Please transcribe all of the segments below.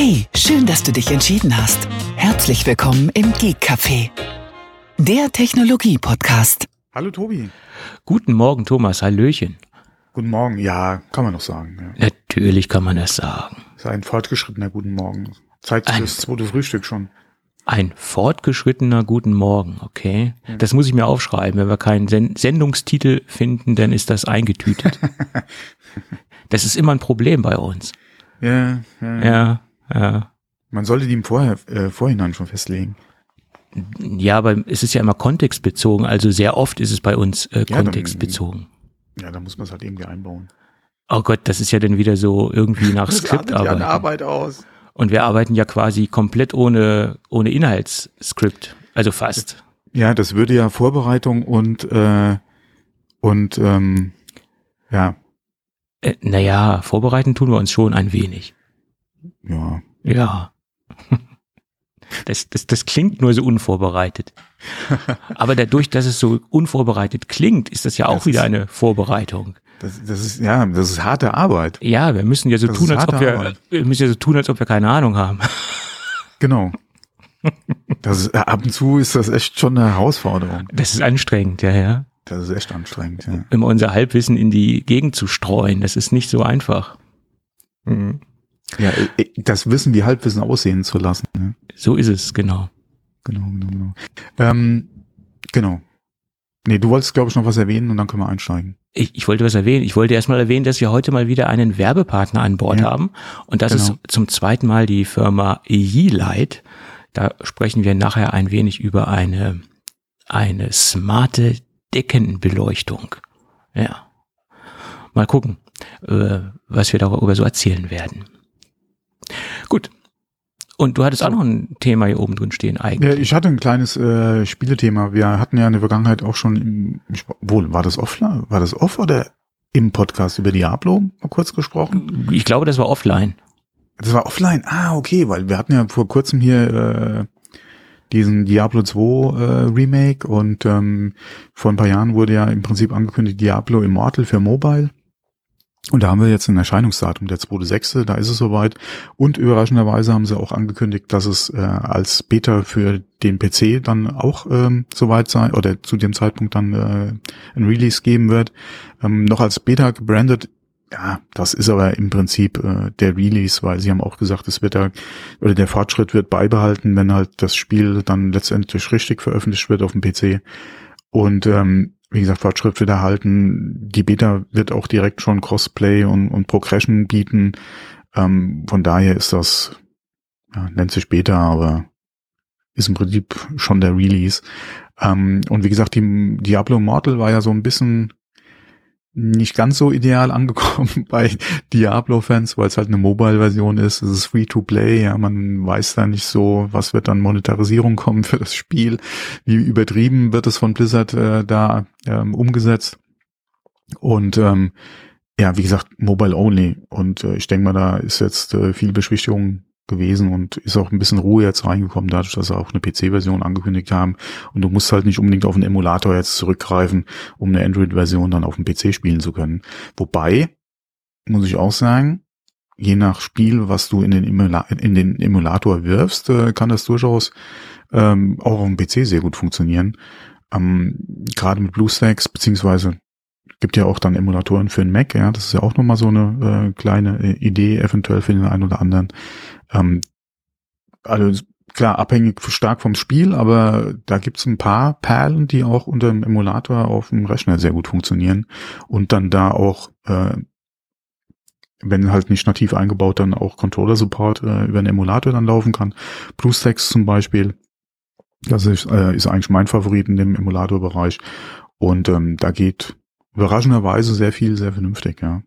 Hey, schön, dass du dich entschieden hast. Herzlich willkommen im Geek Café, der Technologie-Podcast. Hallo Tobi. Guten Morgen, Thomas. Hallöchen. Guten Morgen. Ja, kann man noch sagen. Ja. Natürlich kann man das sagen. Ist ein fortgeschrittener Guten Morgen. Zeit für das zweite Frühstück schon. Ein fortgeschrittener Guten Morgen, okay. Das muss ich mir aufschreiben. Wenn wir keinen Sen Sendungstitel finden, dann ist das eingetütet. das ist immer ein Problem bei uns. Ja, ja. Ja, ja. Man sollte die im Vorher, äh, Vorhinein schon festlegen. Ja, aber es ist ja immer kontextbezogen. Also sehr oft ist es bei uns äh, Ja, dann- kontextbezogen. Ja, da muss man es halt irgendwie einbauen. Oh Gott, das ist ja dann wieder so irgendwie nach Skript artet ja arbeiten. eine Arbeit aus. Und wir arbeiten ja quasi komplett ohne, ohne Inhaltsskript. Also fast. Ja, das würde ja Vorbereitung und äh, und ähm, ja, Äh, naja, vorbereiten tun wir uns schon ein wenig. Ja. Ja. Das, das, das klingt nur so unvorbereitet. Aber dadurch, dass es so unvorbereitet klingt, ist das ja auch Das wieder ist- eine Vorbereitung. Das, das ist ja, das ist harte Arbeit. Ja, wir müssen ja so Das tun, als ob wir, Arbeit. wir müssen ja so tun, als ob wir keine Ahnung haben. Genau. Das ist, äh, ab und zu ist das echt schon eine Herausforderung. Das ist anstrengend, ja, ja. Das ist echt anstrengend. Ja. Immer unser Halbwissen in die Gegend zu streuen, das ist nicht so einfach. Mhm. Ja, äh, das Wissen wie Halbwissen aussehen zu lassen. Ne? So ist es, genau. Genau, genau, genau. Ähm, genau. Nee, du wolltest, glaube ich, noch was erwähnen und dann können wir einsteigen. Ich, ich wollte was erwähnen. Ich wollte erstmal erwähnen, dass wir heute mal wieder einen Werbepartner an Bord Ja. haben. Und das Genau. ist zum zweiten Mal die Firma Yeelight. Da sprechen wir nachher ein wenig über eine, eine smarte Deckenbeleuchtung. Ja. Mal gucken, äh, was wir darüber so erzählen werden. Gut. Und du hattest auch noch ein Thema hier oben drin stehen Ja, eigentlich. ich hatte ein kleines äh, Spielethema. Wir hatten ja in der Vergangenheit auch schon, im, wohl, war das offline, war das off oder im Podcast über Diablo mal kurz gesprochen? Ich glaube, das war offline. Das war offline. Ah, okay, weil wir hatten ja vor kurzem hier äh, diesen Diablo 2 äh, Remake und ähm, vor ein paar Jahren wurde ja im Prinzip angekündigt Diablo Immortal für Mobile. Und da haben wir jetzt ein Erscheinungsdatum, der 2.6., da ist es soweit. Und überraschenderweise haben sie auch angekündigt, dass es äh, als Beta für den PC dann auch ähm, soweit sein oder zu dem Zeitpunkt dann äh, ein Release geben wird. Ähm, noch als Beta gebrandet. Ja, das ist aber im Prinzip äh, der Release, weil sie haben auch gesagt, es wird da, oder der Fortschritt wird beibehalten, wenn halt das Spiel dann letztendlich richtig veröffentlicht wird auf dem PC. Und ähm, wie gesagt, Fortschritt wird erhalten. Die Beta wird auch direkt schon Crossplay und, und Progression bieten. Ähm, von daher ist das, ja, nennt sich Beta, aber ist im Prinzip schon der Release. Ähm, und wie gesagt, die Diablo Immortal war ja so ein bisschen nicht ganz so ideal angekommen bei Diablo-Fans, weil es halt eine Mobile-Version ist. Es ist Free-to-Play, ja, man weiß da nicht so, was wird dann Monetarisierung kommen für das Spiel, wie übertrieben wird es von Blizzard äh, da ähm, umgesetzt. Und ähm, ja, wie gesagt, Mobile Only. Und äh, ich denke mal, da ist jetzt äh, viel Beschwichtigung gewesen und ist auch ein bisschen Ruhe jetzt reingekommen, dadurch, dass sie auch eine PC-Version angekündigt haben. Und du musst halt nicht unbedingt auf einen Emulator jetzt zurückgreifen, um eine Android-Version dann auf dem PC spielen zu können. Wobei, muss ich auch sagen, je nach Spiel, was du in den, Emula in den Emulator wirfst, äh, kann das durchaus ähm, auch auf dem PC sehr gut funktionieren. Ähm, Gerade mit BlueStacks, beziehungsweise gibt ja auch dann Emulatoren für den Mac, ja, das ist ja auch nochmal so eine äh, kleine äh, Idee, eventuell für den einen oder anderen. Ähm, also klar, abhängig stark vom Spiel, aber da gibt's ein paar Perlen, die auch unter dem Emulator auf dem Rechner sehr gut funktionieren und dann da auch, äh, wenn halt nicht nativ eingebaut, dann auch Controller-Support äh, über einen Emulator dann laufen kann. BlueStacks zum Beispiel, das ist, äh, ist eigentlich mein Favorit in dem Emulator-Bereich und ähm, da geht überraschenderweise sehr viel, sehr vernünftig, ja.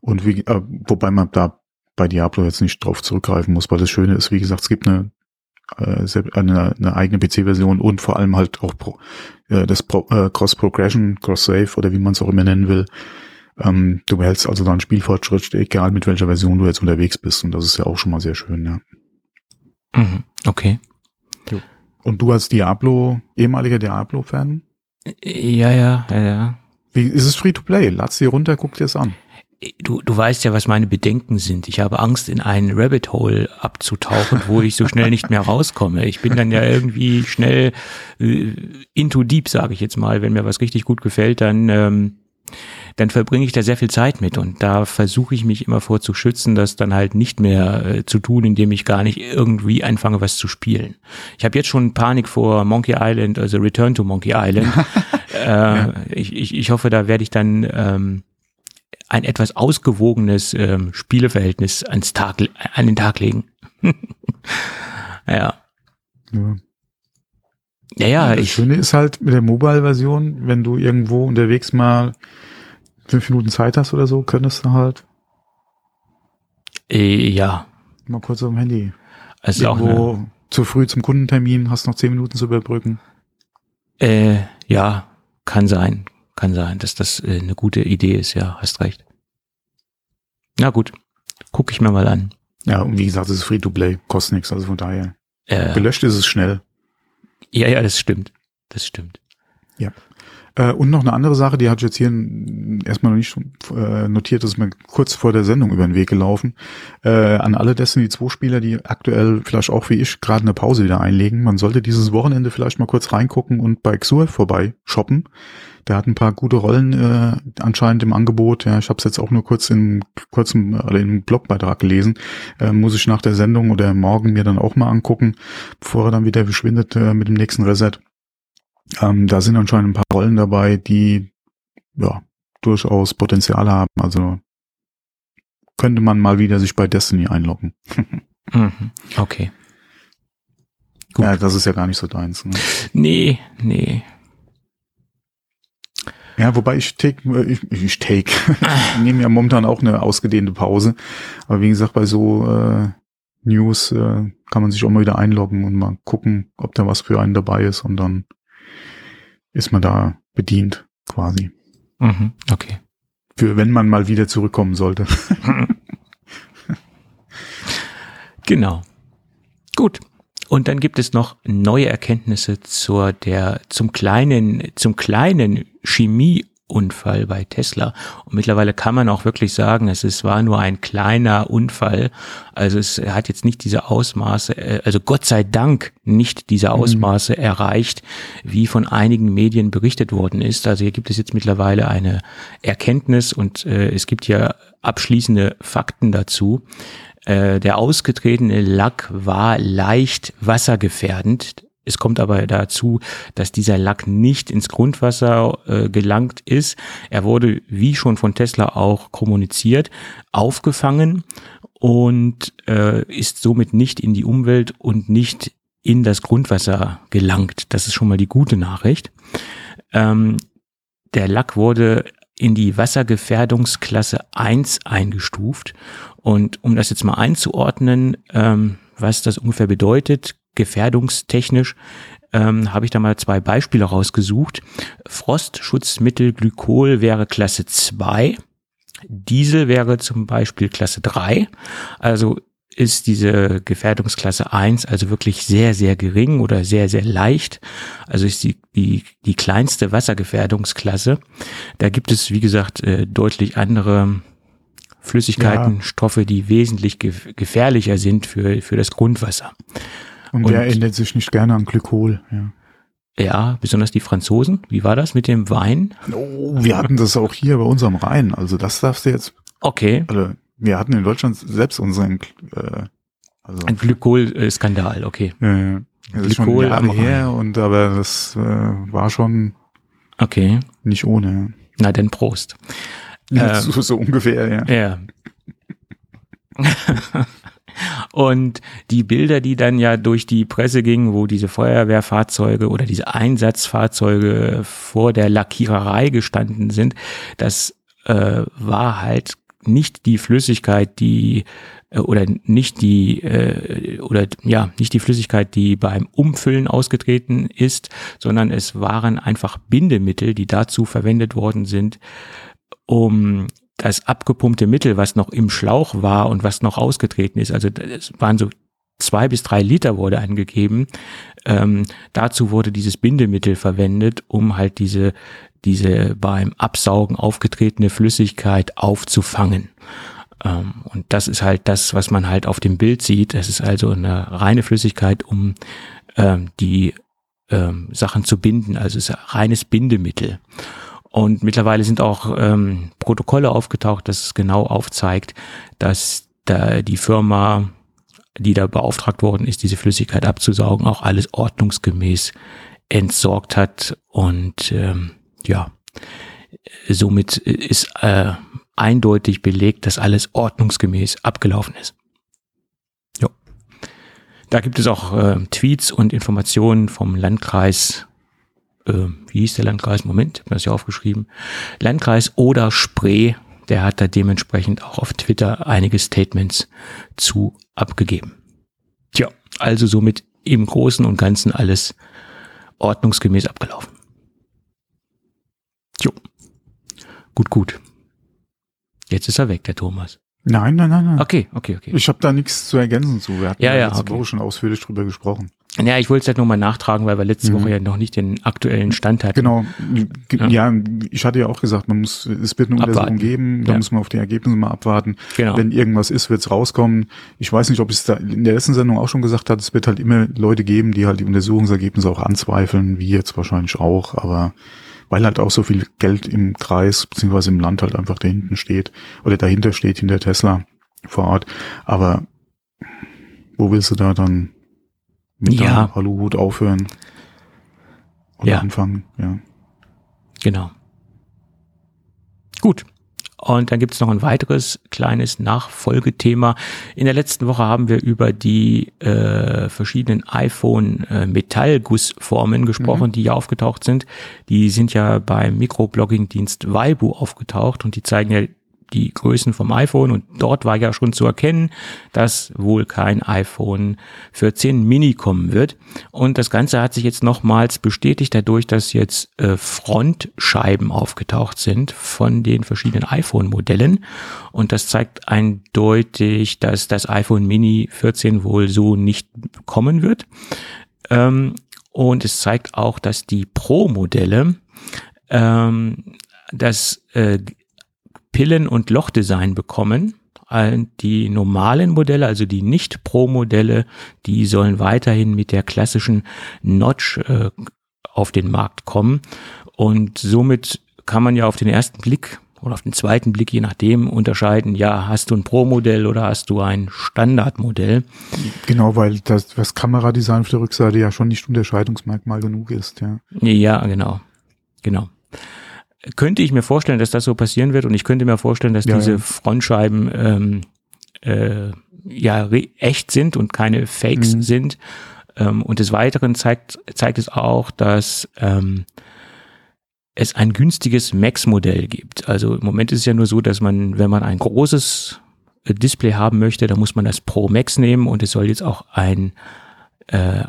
Und wie, äh, wobei man da bei Diablo jetzt nicht drauf zurückgreifen muss, weil das Schöne ist, wie gesagt, es gibt eine äh, eine, eine eigene PC-Version und vor allem halt auch Pro, äh, das Pro, äh, Cross-Progression, Cross-Save oder wie man es auch immer nennen will. Ähm, du behältst also dann Spielfortschritt, egal mit welcher Version du jetzt unterwegs bist und das ist ja auch schon mal sehr schön, ja. Mhm. Okay. Und du als Diablo, ehemaliger Diablo-Fan, Ja, ja, ja, ja. wie ist es Free-to-Play? Lad's dir runter, guck dir es an. du, du weißt ja, was meine Bedenken sind. Ich habe Angst, in einen Rabbit Hole abzutauchen, wo ich so schnell nicht mehr rauskomme. Ich bin dann ja irgendwie schnell äh, into deep, sage ich jetzt mal. Wenn mir was richtig gut gefällt, dann ähm, dann verbringe ich da sehr viel Zeit mit und da versuche ich mich immer vor zu schützen, das dann halt nicht mehr äh, zu tun, indem ich gar nicht irgendwie anfange, was zu spielen. Ich habe jetzt schon Panik vor Monkey Island, also Return to Monkey Island. äh, ja. ich, ich, ich hoffe, da werde ich dann ähm, ein etwas ausgewogenes ähm, Spieleverhältnis ans Tag, an den Tag legen. ja. ja. Ja, ja. Das ich, Schöne ist halt mit der Mobile-Version, wenn du irgendwo unterwegs mal fünf Minuten Zeit hast oder so, könntest du halt äh, ja. mal kurz auf dem Handy. Also irgendwo auch eine, zu früh zum Kundentermin, hast noch zehn Minuten zu überbrücken. äh, ja, kann sein, kann sein, dass das äh, eine gute Idee ist, ja, hast recht. Na gut, gucke ich mir mal an. Ja, und wie gesagt, es ist Free-to-Play, kostet nichts, also von daher. Äh, Gelöscht ist es schnell. ja, ja, das stimmt. Das stimmt. Äh, und noch eine andere Sache, die ich jetzt hier erstmal noch nicht äh, notiert, das ist mir kurz vor der Sendung über den Weg gelaufen. Äh, an alle Destiny 2 Spieler, die aktuell vielleicht auch wie ich gerade eine Pause wieder einlegen, man sollte dieses Wochenende vielleicht mal kurz reingucken und bei Xur vorbei shoppen. Der hat ein paar gute Rollen äh, anscheinend im Angebot. Ja, ich habe es jetzt auch nur kurz in kurzem oder im Blogbeitrag gelesen. Äh, muss ich nach der Sendung oder morgen mir dann auch mal angucken, bevor er dann wieder verschwindet äh, mit dem nächsten Reset. Ähm, da sind anscheinend ein paar Rollen dabei, die ja durchaus Potenzial haben. Also könnte man mal wieder sich bei Destiny einloggen. Mhm. Okay. Gut. Ja, das ist ja gar nicht so deins. Ne? Nee, nee. Ja, wobei ich take, äh, ich, ich take, ich nehme ja momentan auch eine ausgedehnte Pause. Aber wie gesagt, bei so äh, News äh, kann man sich auch mal wieder einloggen und mal gucken, ob da was für einen dabei ist und dann ist man da bedient quasi. Mhm. Okay. Für wenn man mal wieder zurückkommen sollte. Genau. Gut. Und dann gibt es noch neue Erkenntnisse zur der zum kleinen zum kleinen Chemieunfall bei Tesla. Und mittlerweile kann man auch wirklich sagen, es ist, war nur ein kleiner Unfall. Also es hat jetzt nicht diese Ausmaße, äh, also Gott sei Dank nicht diese Ausmaße mhm. erreicht, wie von einigen Medien berichtet worden ist. Also hier gibt es jetzt mittlerweile eine Erkenntnis und äh, es gibt ja abschließende Fakten dazu. Äh, der ausgetretene Lack war leicht wassergefährdend. Es kommt aber dazu, dass dieser Lack nicht ins Grundwasser äh, gelangt ist. Er wurde, wie schon von Tesla auch kommuniziert, aufgefangen und äh, ist somit nicht in die Umwelt und nicht in das Grundwasser gelangt. Das ist schon mal die gute Nachricht. Ähm, der Lack wurde in die Wassergefährdungsklasse 1 eingestuft. Und um das jetzt mal einzuordnen, ähm, was das ungefähr bedeutet, gefährdungstechnisch, ähm, habe ich da mal zwei Beispiele rausgesucht. Frostschutzmittel Glykol wäre Klasse 2. Diesel wäre zum Beispiel Klasse 3. Also ist diese Gefährdungsklasse 1 also wirklich sehr, sehr gering oder sehr, sehr leicht. Also ist die, die, die kleinste Wassergefährdungsklasse. Da gibt es, wie gesagt, äh, deutlich andere Flüssigkeiten, ja. Stoffe, die wesentlich gefährlicher sind für, für das Grundwasser. Und, Und der erinnert sich nicht gerne an Glykol, ja. Ja, besonders die Franzosen. Wie war das mit dem Wein? Oh, wir hatten das auch hier bei unserem Rhein. Also das darfst du jetzt. Okay. Also wir hatten in Deutschland selbst unseren äh, also ein Glykol-Skandal, okay. Ja, ja. Das ist schon Jahre her und aber das äh, war schon okay nicht ohne. Na denn Prost. Ja, ähm, so, so ungefähr, ja. Ja. Und die Bilder, die dann ja durch die Presse gingen, wo diese Feuerwehrfahrzeuge oder diese Einsatzfahrzeuge vor der Lackiererei gestanden sind, das äh, war halt nicht die Flüssigkeit, die äh, oder nicht die äh, oder ja nicht die Flüssigkeit, die beim Umfüllen ausgetreten ist, sondern es waren einfach Bindemittel, die dazu verwendet worden sind, um das abgepumpte Mittel, was noch im Schlauch war und was noch ausgetreten ist, also es waren so zwei bis drei Liter wurde angegeben. Ähm, dazu wurde dieses Bindemittel verwendet, um halt diese, diese beim Absaugen aufgetretene Flüssigkeit aufzufangen. Ähm, und das ist halt das, was man halt auf dem Bild sieht. Es ist also eine reine Flüssigkeit, um ähm, die ähm, Sachen zu binden. Also es ist ein reines Bindemittel. Und mittlerweile sind auch ähm, Protokolle aufgetaucht, das genau aufzeigt, dass da die Firma, die da beauftragt worden ist, diese Flüssigkeit abzusaugen, auch alles ordnungsgemäß entsorgt hat. Und ähm, ja, somit ist äh, eindeutig belegt, dass alles ordnungsgemäß abgelaufen ist. Jo. Da gibt es auch äh, Tweets und Informationen vom Landkreis äh, wie hieß der Landkreis? Moment, ich habe das ja aufgeschrieben. Landkreis oder Spree, der hat da dementsprechend auch auf Twitter einige Statements zu abgegeben. Tja, also somit im Großen und Ganzen alles ordnungsgemäß abgelaufen. Jo. Gut, gut. Jetzt ist er weg, der Thomas. Nein, nein, nein, nein. Okay, okay, okay. Ich habe da nichts zu ergänzen zu. Wir hatten Ja, ja, letzte okay. Woche schon ausführlich drüber gesprochen. Ja, ich wollte es halt nochmal nachtragen, weil wir letzte Mhm. Woche ja noch nicht den aktuellen Stand hatten. Genau. Ja. Ja. ich hatte ja auch gesagt, man muss, es wird eine Abwarten. Untersuchung geben, da Ja. muss man auf die Ergebnisse mal abwarten. Genau. Wenn irgendwas ist, wird es rauskommen. Ich weiß nicht, ob ich es da in der letzten Sendung auch schon gesagt hat, es wird halt immer Leute geben, die halt die Untersuchungsergebnisse auch anzweifeln, wie jetzt wahrscheinlich auch, aber weil halt auch so viel Geld im Kreis beziehungsweise im Land halt einfach dahinten steht oder dahinter steht, hinter Tesla vor Ort. Aber wo willst du da dann mit Ja. Aluhut aufhören? Oder Ja. anfangen, ja. Genau. Gut. Und dann gibt es noch ein weiteres kleines Nachfolgethema. In der letzten Woche haben wir über die äh, verschiedenen iPhone-Metallgussformen gesprochen, die ja aufgetaucht sind. Die sind ja beim Mikroblogging-Dienst Weibu aufgetaucht und die zeigen ja die Größen vom iPhone und dort war ja schon zu erkennen, dass wohl kein iPhone 14 Mini kommen wird. Und das Ganze hat sich jetzt nochmals bestätigt dadurch, dass jetzt äh, Frontscheiben aufgetaucht sind von den verschiedenen iPhone-Modellen. Und das zeigt eindeutig, dass das iPhone Mini 14 wohl so nicht kommen wird. Ähm, und es zeigt auch, dass die Pro-Modelle ähm, das äh, Pillen- und Lochdesign bekommen. Die normalen Modelle, also die Nicht-Pro-Modelle, die sollen weiterhin mit der klassischen Notch äh, auf den Markt kommen. Und somit kann man ja auf den ersten Blick oder auf den zweiten Blick, je nachdem, unterscheiden, ja, hast du ein Pro-Modell oder hast du ein Standardmodell? Genau, weil das, das Kameradesign auf der Rückseite ja schon nicht Unterscheidungsmerkmal genug ist, ja. Ja, genau. Genau. Könnte ich mir vorstellen, dass das so passieren wird und ich könnte mir vorstellen, dass Ja, diese ja. Frontscheiben ähm, äh, ja echt sind und keine Fakes Mhm. sind. Ähm, und des Weiteren zeigt, zeigt es auch, dass ähm, es ein günstiges Max-Modell gibt. Also im Moment ist es ja nur so, dass man, wenn man ein großes äh, Display haben möchte, dann muss man das Pro Max nehmen und es soll jetzt auch ein äh,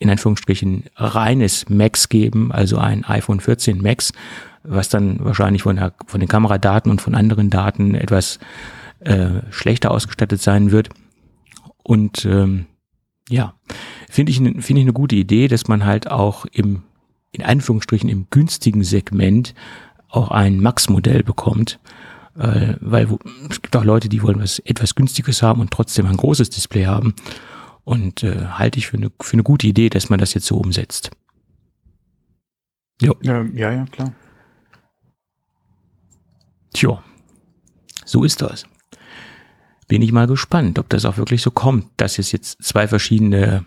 in Anführungsstrichen reines Max geben, also ein iPhone 14 Max, was dann wahrscheinlich von, der, von den Kameradaten und von anderen Daten etwas äh, schlechter ausgestattet sein wird. Und ähm, ja, finde ich, finde ich eine gute Idee, dass man halt auch im, in Anführungsstrichen im günstigen Segment auch ein Max-Modell bekommt. Äh, weil wo, es gibt auch Leute, die wollen was etwas günstiges haben und trotzdem ein großes Display haben. Und äh, halte ich für eine, für eine gute Idee, dass man das jetzt so umsetzt. Ja, ja, ja klar. Tja, so ist das. Bin ich mal gespannt, ob das auch wirklich so kommt, dass es jetzt zwei verschiedene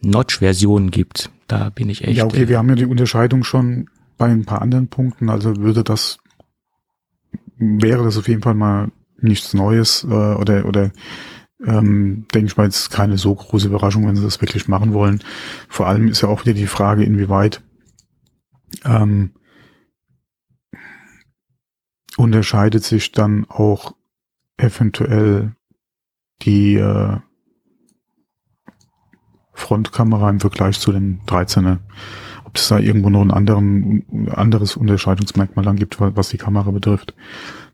Notch-Versionen gibt. Da bin ich echt. ja, okay, äh, wir haben ja die Unterscheidung schon bei ein paar anderen Punkten, also würde das, wäre das auf jeden Fall mal nichts Neues äh, oder, oder ähm, denke ich mal, jetzt keine so große Überraschung, wenn sie das wirklich machen wollen. Vor allem ist ja auch wieder die Frage, inwieweit ähm, unterscheidet sich dann auch eventuell die äh, Frontkamera im Vergleich zu den 13er. ob es da irgendwo noch ein anderen, anderes Unterscheidungsmerkmal dann gibt, was die Kamera betrifft.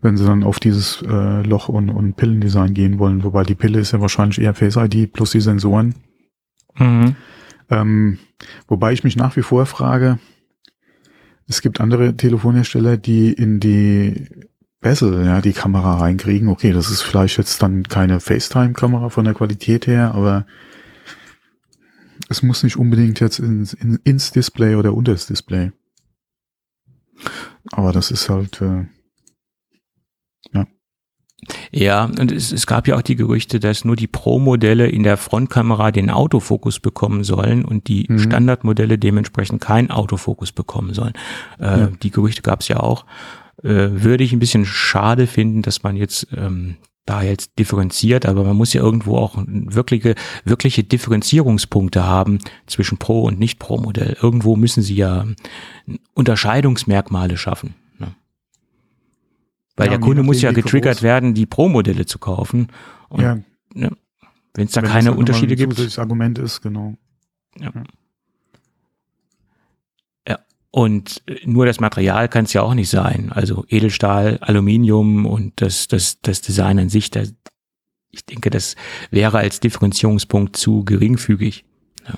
Wenn sie dann auf dieses äh, Loch- und, und Pillendesign gehen wollen, wobei die Pille ist ja wahrscheinlich eher Face ID plus die Sensoren. Mhm. Ähm, wobei ich mich nach wie vor frage, es gibt andere Telefonhersteller, die in die Bezel, ja, die Kamera reinkriegen. Okay, das ist vielleicht jetzt dann keine FaceTime-Kamera von der Qualität her, aber es muss nicht unbedingt jetzt ins, in, ins Display oder unter das Display. Aber das ist halt, äh. Ja, und es, es gab ja auch die Gerüchte, dass nur die Pro-Modelle in der Frontkamera den Autofokus bekommen sollen und die mhm. Standardmodelle dementsprechend keinen Autofokus bekommen sollen. Äh, ja. Die Gerüchte gab es ja auch äh, würde ich ein bisschen schade finden, dass man jetzt ähm, da jetzt differenziert, aber man muss ja irgendwo auch wirkliche, wirkliche Differenzierungspunkte haben zwischen Pro- und Nicht-Pro-Modell. Irgendwo müssen sie ja Unterscheidungsmerkmale schaffen. Weil ja, der Kunde muss ja getriggert werden, die Pro-Modelle zu kaufen. Und, ja. ne, wenn es da wenn keine Unterschiede gibt. Das Argument ist, genau. Ja. ja. Und äh, nur das Material kann es ja auch nicht sein. Also Edelstahl, Aluminium und das, das, das Design an sich, das, ich denke, das wäre als Differenzierungspunkt zu geringfügig. Ja.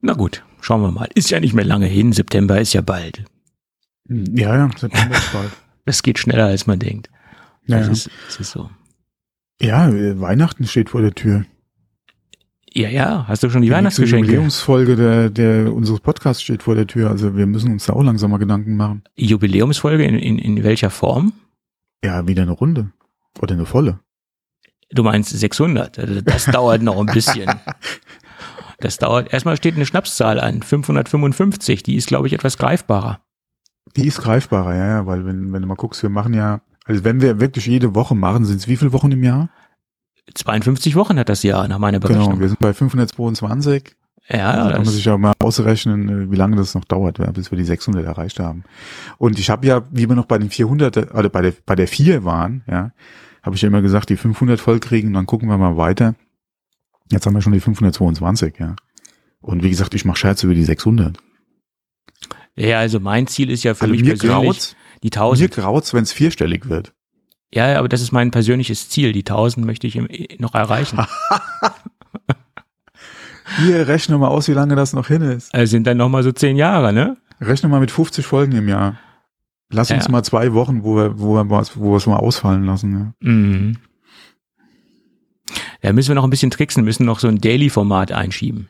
Na gut, schauen wir mal. Ist ja nicht mehr lange hin. September ist ja bald. Ja, ja, September ist bald. Das geht schneller, als man denkt. Ja, das, Ist, das ist so. Ja, Weihnachten steht vor der Tür. Ja, ja, hast du schon die, die Weihnachtsgeschenke? Die Jubiläumsfolge der, der unseres Podcasts steht vor der Tür, also wir müssen uns da auch langsam mal Gedanken machen. Jubiläumsfolge in, in, in welcher Form? Ja, wieder eine Runde oder eine volle. Du meinst 600, also das dauert noch ein bisschen. Das dauert, erstmal steht eine Schnapszahl an, 555, die ist glaube ich etwas greifbarer. Die ist greifbarer, ja, ja, weil wenn, wenn du mal guckst, wir machen ja, also wenn wir wirklich jede Woche machen, sind es wie viele Wochen im Jahr? 52 Wochen hat das Jahr nach meiner genau, Berechnung. Genau, wir sind bei 522. Ja, da kann man sich ja mal ausrechnen, äh, wie lange das noch dauert, bis wir die 600 erreicht haben. Und ich habe ja, wie wir noch bei den 400, oder bei der, bei der 4 waren, ja, habe ich ja immer gesagt, die 500 voll kriegen, dann gucken wir mal weiter. Jetzt haben wir schon die 522, ja. Und wie gesagt, ich mache Scherze über die 600. Ja, also mein Ziel ist ja für also mich mir persönlich graut's, die 1000. Mir graut's, wenn es vierstellig wird. Ja, aber das ist mein persönliches Ziel. Die 1000 möchte ich noch erreichen. Hier, rechne mal aus, wie lange das noch hin ist. Also sind dann noch mal so zehn Jahre, ne? Rechne mal mit 50 Folgen im Jahr. Lass uns ja. mal zwei Wochen, wo wir, wo wir, wo wir es mal ausfallen lassen. Ja. Mhm. Da müssen wir noch ein bisschen tricksen, müssen noch so ein Daily-Format einschieben.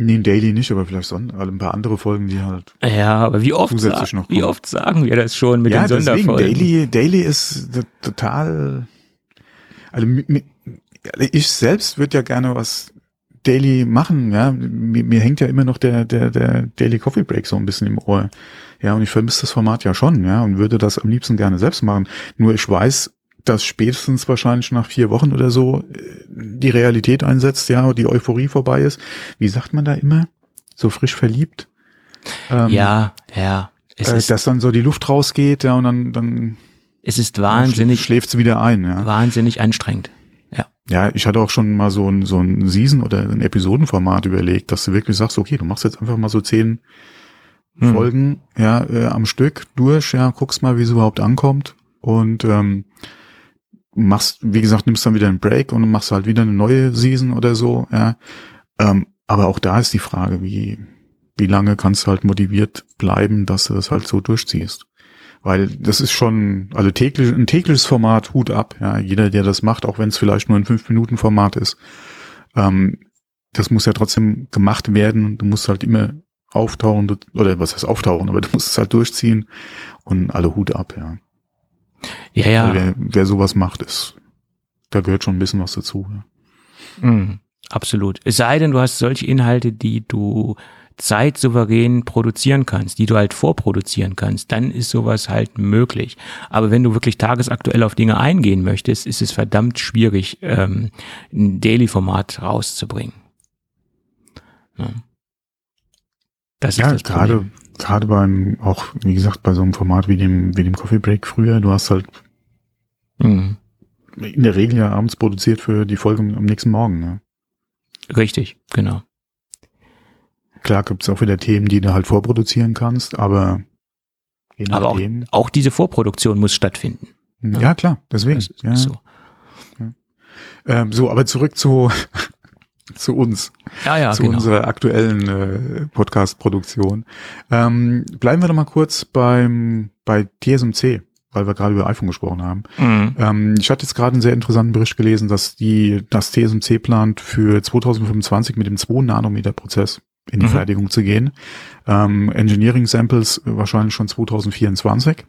Nee, ein Daily nicht, aber vielleicht so ein paar andere Folgen, die halt. Ja, aber wie oft, zusätzlich noch wie oft sagen wir das schon mit ja, den Sonderfolgen? Daily, Daily ist total, also ich selbst würde ja gerne was Daily machen, ja. Mir, mir hängt ja immer noch der, der, der Daily Coffee Break so ein bisschen im Ohr. Ja, und ich vermisse das Format ja schon, ja, und würde das am liebsten gerne selbst machen. Nur ich weiß, dass spätestens wahrscheinlich nach vier Wochen oder so äh, die Realität einsetzt, ja, die Euphorie vorbei ist. Wie sagt man da immer? So frisch verliebt? Ähm, ja, ja. Es äh, dass dann so die Luft rausgeht, ja, und dann, dann es ist wahnsinnig schläft es wieder ein, ja. Wahnsinnig anstrengend. Ja. Ja, ich hatte auch schon mal so ein, so ein Season- oder ein Episodenformat überlegt, dass du wirklich sagst, okay, du machst jetzt einfach mal so zehn hm. Folgen, ja, äh, am Stück durch, ja, guckst mal, wie es überhaupt ankommt und ähm, machst, wie gesagt, nimmst dann wieder einen Break und machst halt wieder eine neue Season oder so, ja. Ähm, aber auch da ist die Frage, wie, wie lange kannst du halt motiviert bleiben, dass du das halt so durchziehst. Weil das ist schon, also täglich, ein tägliches Format, Hut ab, ja. Jeder, der das macht, auch wenn es vielleicht nur ein fünf minuten format ist, ähm, das muss ja trotzdem gemacht werden. Du musst halt immer auftauchen, oder was heißt auftauchen, aber du musst es halt durchziehen und alle Hut ab, ja. Ja, ja. Wer, wer sowas macht, ist, da gehört schon ein bisschen was dazu. Ja. Mhm, absolut. Es sei denn, du hast solche Inhalte, die du zeitsouverän produzieren kannst, die du halt vorproduzieren kannst, dann ist sowas halt möglich. Aber wenn du wirklich tagesaktuell auf Dinge eingehen möchtest, ist es verdammt schwierig, ähm, ein Daily-Format rauszubringen. Ja. Das ja, ist das gerade, Problem gerade beim, auch wie gesagt, bei so einem Format wie dem, wie dem Coffee Break früher, du hast halt mhm. in der Regel ja abends produziert für die Folge am nächsten Morgen. Ne? Richtig, genau. Klar gibt's auch wieder Themen, die du halt vorproduzieren kannst, aber je Aber auch, auch diese Vorproduktion muss stattfinden. ja, klar, deswegen. Ja. so. Ähm, so, aber zurück zu, zu uns. Ja, ja, zu genau. unserer aktuellen äh, Podcast-Produktion. Ähm, bleiben wir doch mal kurz beim bei TSMC, weil wir gerade über iPhone gesprochen haben. Mhm. Ähm, ich hatte jetzt gerade einen sehr interessanten Bericht gelesen, dass die das TSMC plant für 2025 mit dem 2 Nanometer Prozess in die Mhm. Fertigung zu gehen. Ähm, Engineering Samples wahrscheinlich schon 2024.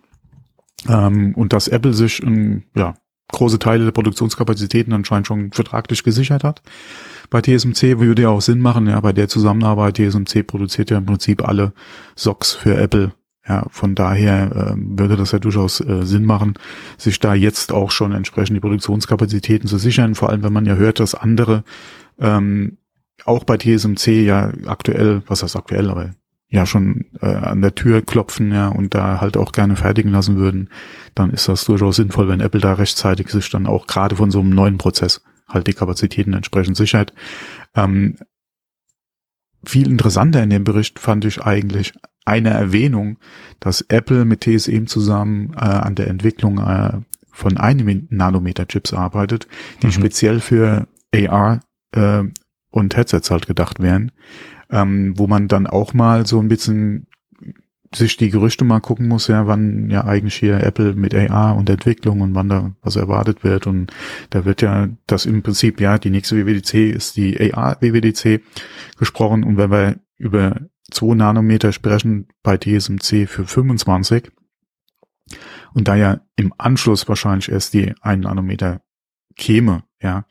Ähm, und dass Apple sich ähm, ja große Teile der Produktionskapazitäten anscheinend schon vertraglich gesichert hat. Bei TSMC würde ja auch Sinn machen, ja, bei der Zusammenarbeit, TSMC produziert ja im Prinzip alle Socks für Apple. Ja, von daher ähm, würde das ja durchaus äh, Sinn machen, sich da jetzt auch schon entsprechend die Produktionskapazitäten zu sichern, vor allem wenn man ja hört, dass andere ähm, auch bei TSMC ja aktuell, was heißt aktuell, aber ja schon äh, an der Tür klopfen, ja, und da halt auch gerne fertigen lassen würden, dann ist das durchaus sinnvoll, wenn Apple da rechtzeitig sich dann auch gerade von so einem neuen Prozess halt die Kapazitäten entsprechend sichert. Ähm, viel interessanter in dem Bericht fand ich eigentlich eine Erwähnung, dass Apple mit TSM zusammen äh, an der Entwicklung äh, von einem Nanometer Chips arbeitet, die Mhm. speziell für AR äh, und Headsets halt gedacht wären, ähm, wo man dann auch mal so ein bisschen sich die Gerüchte mal gucken muss, ja, wann ja eigentlich hier Apple mit AR und Entwicklung und wann da was erwartet wird. Und da wird ja das im Prinzip, ja, die nächste WWDC ist die AR-WWDC gesprochen. Und wenn wir über 2 Nanometer sprechen bei TSMC für 25 und da ja im Anschluss wahrscheinlich erst die 1 Nanometer käme, ja,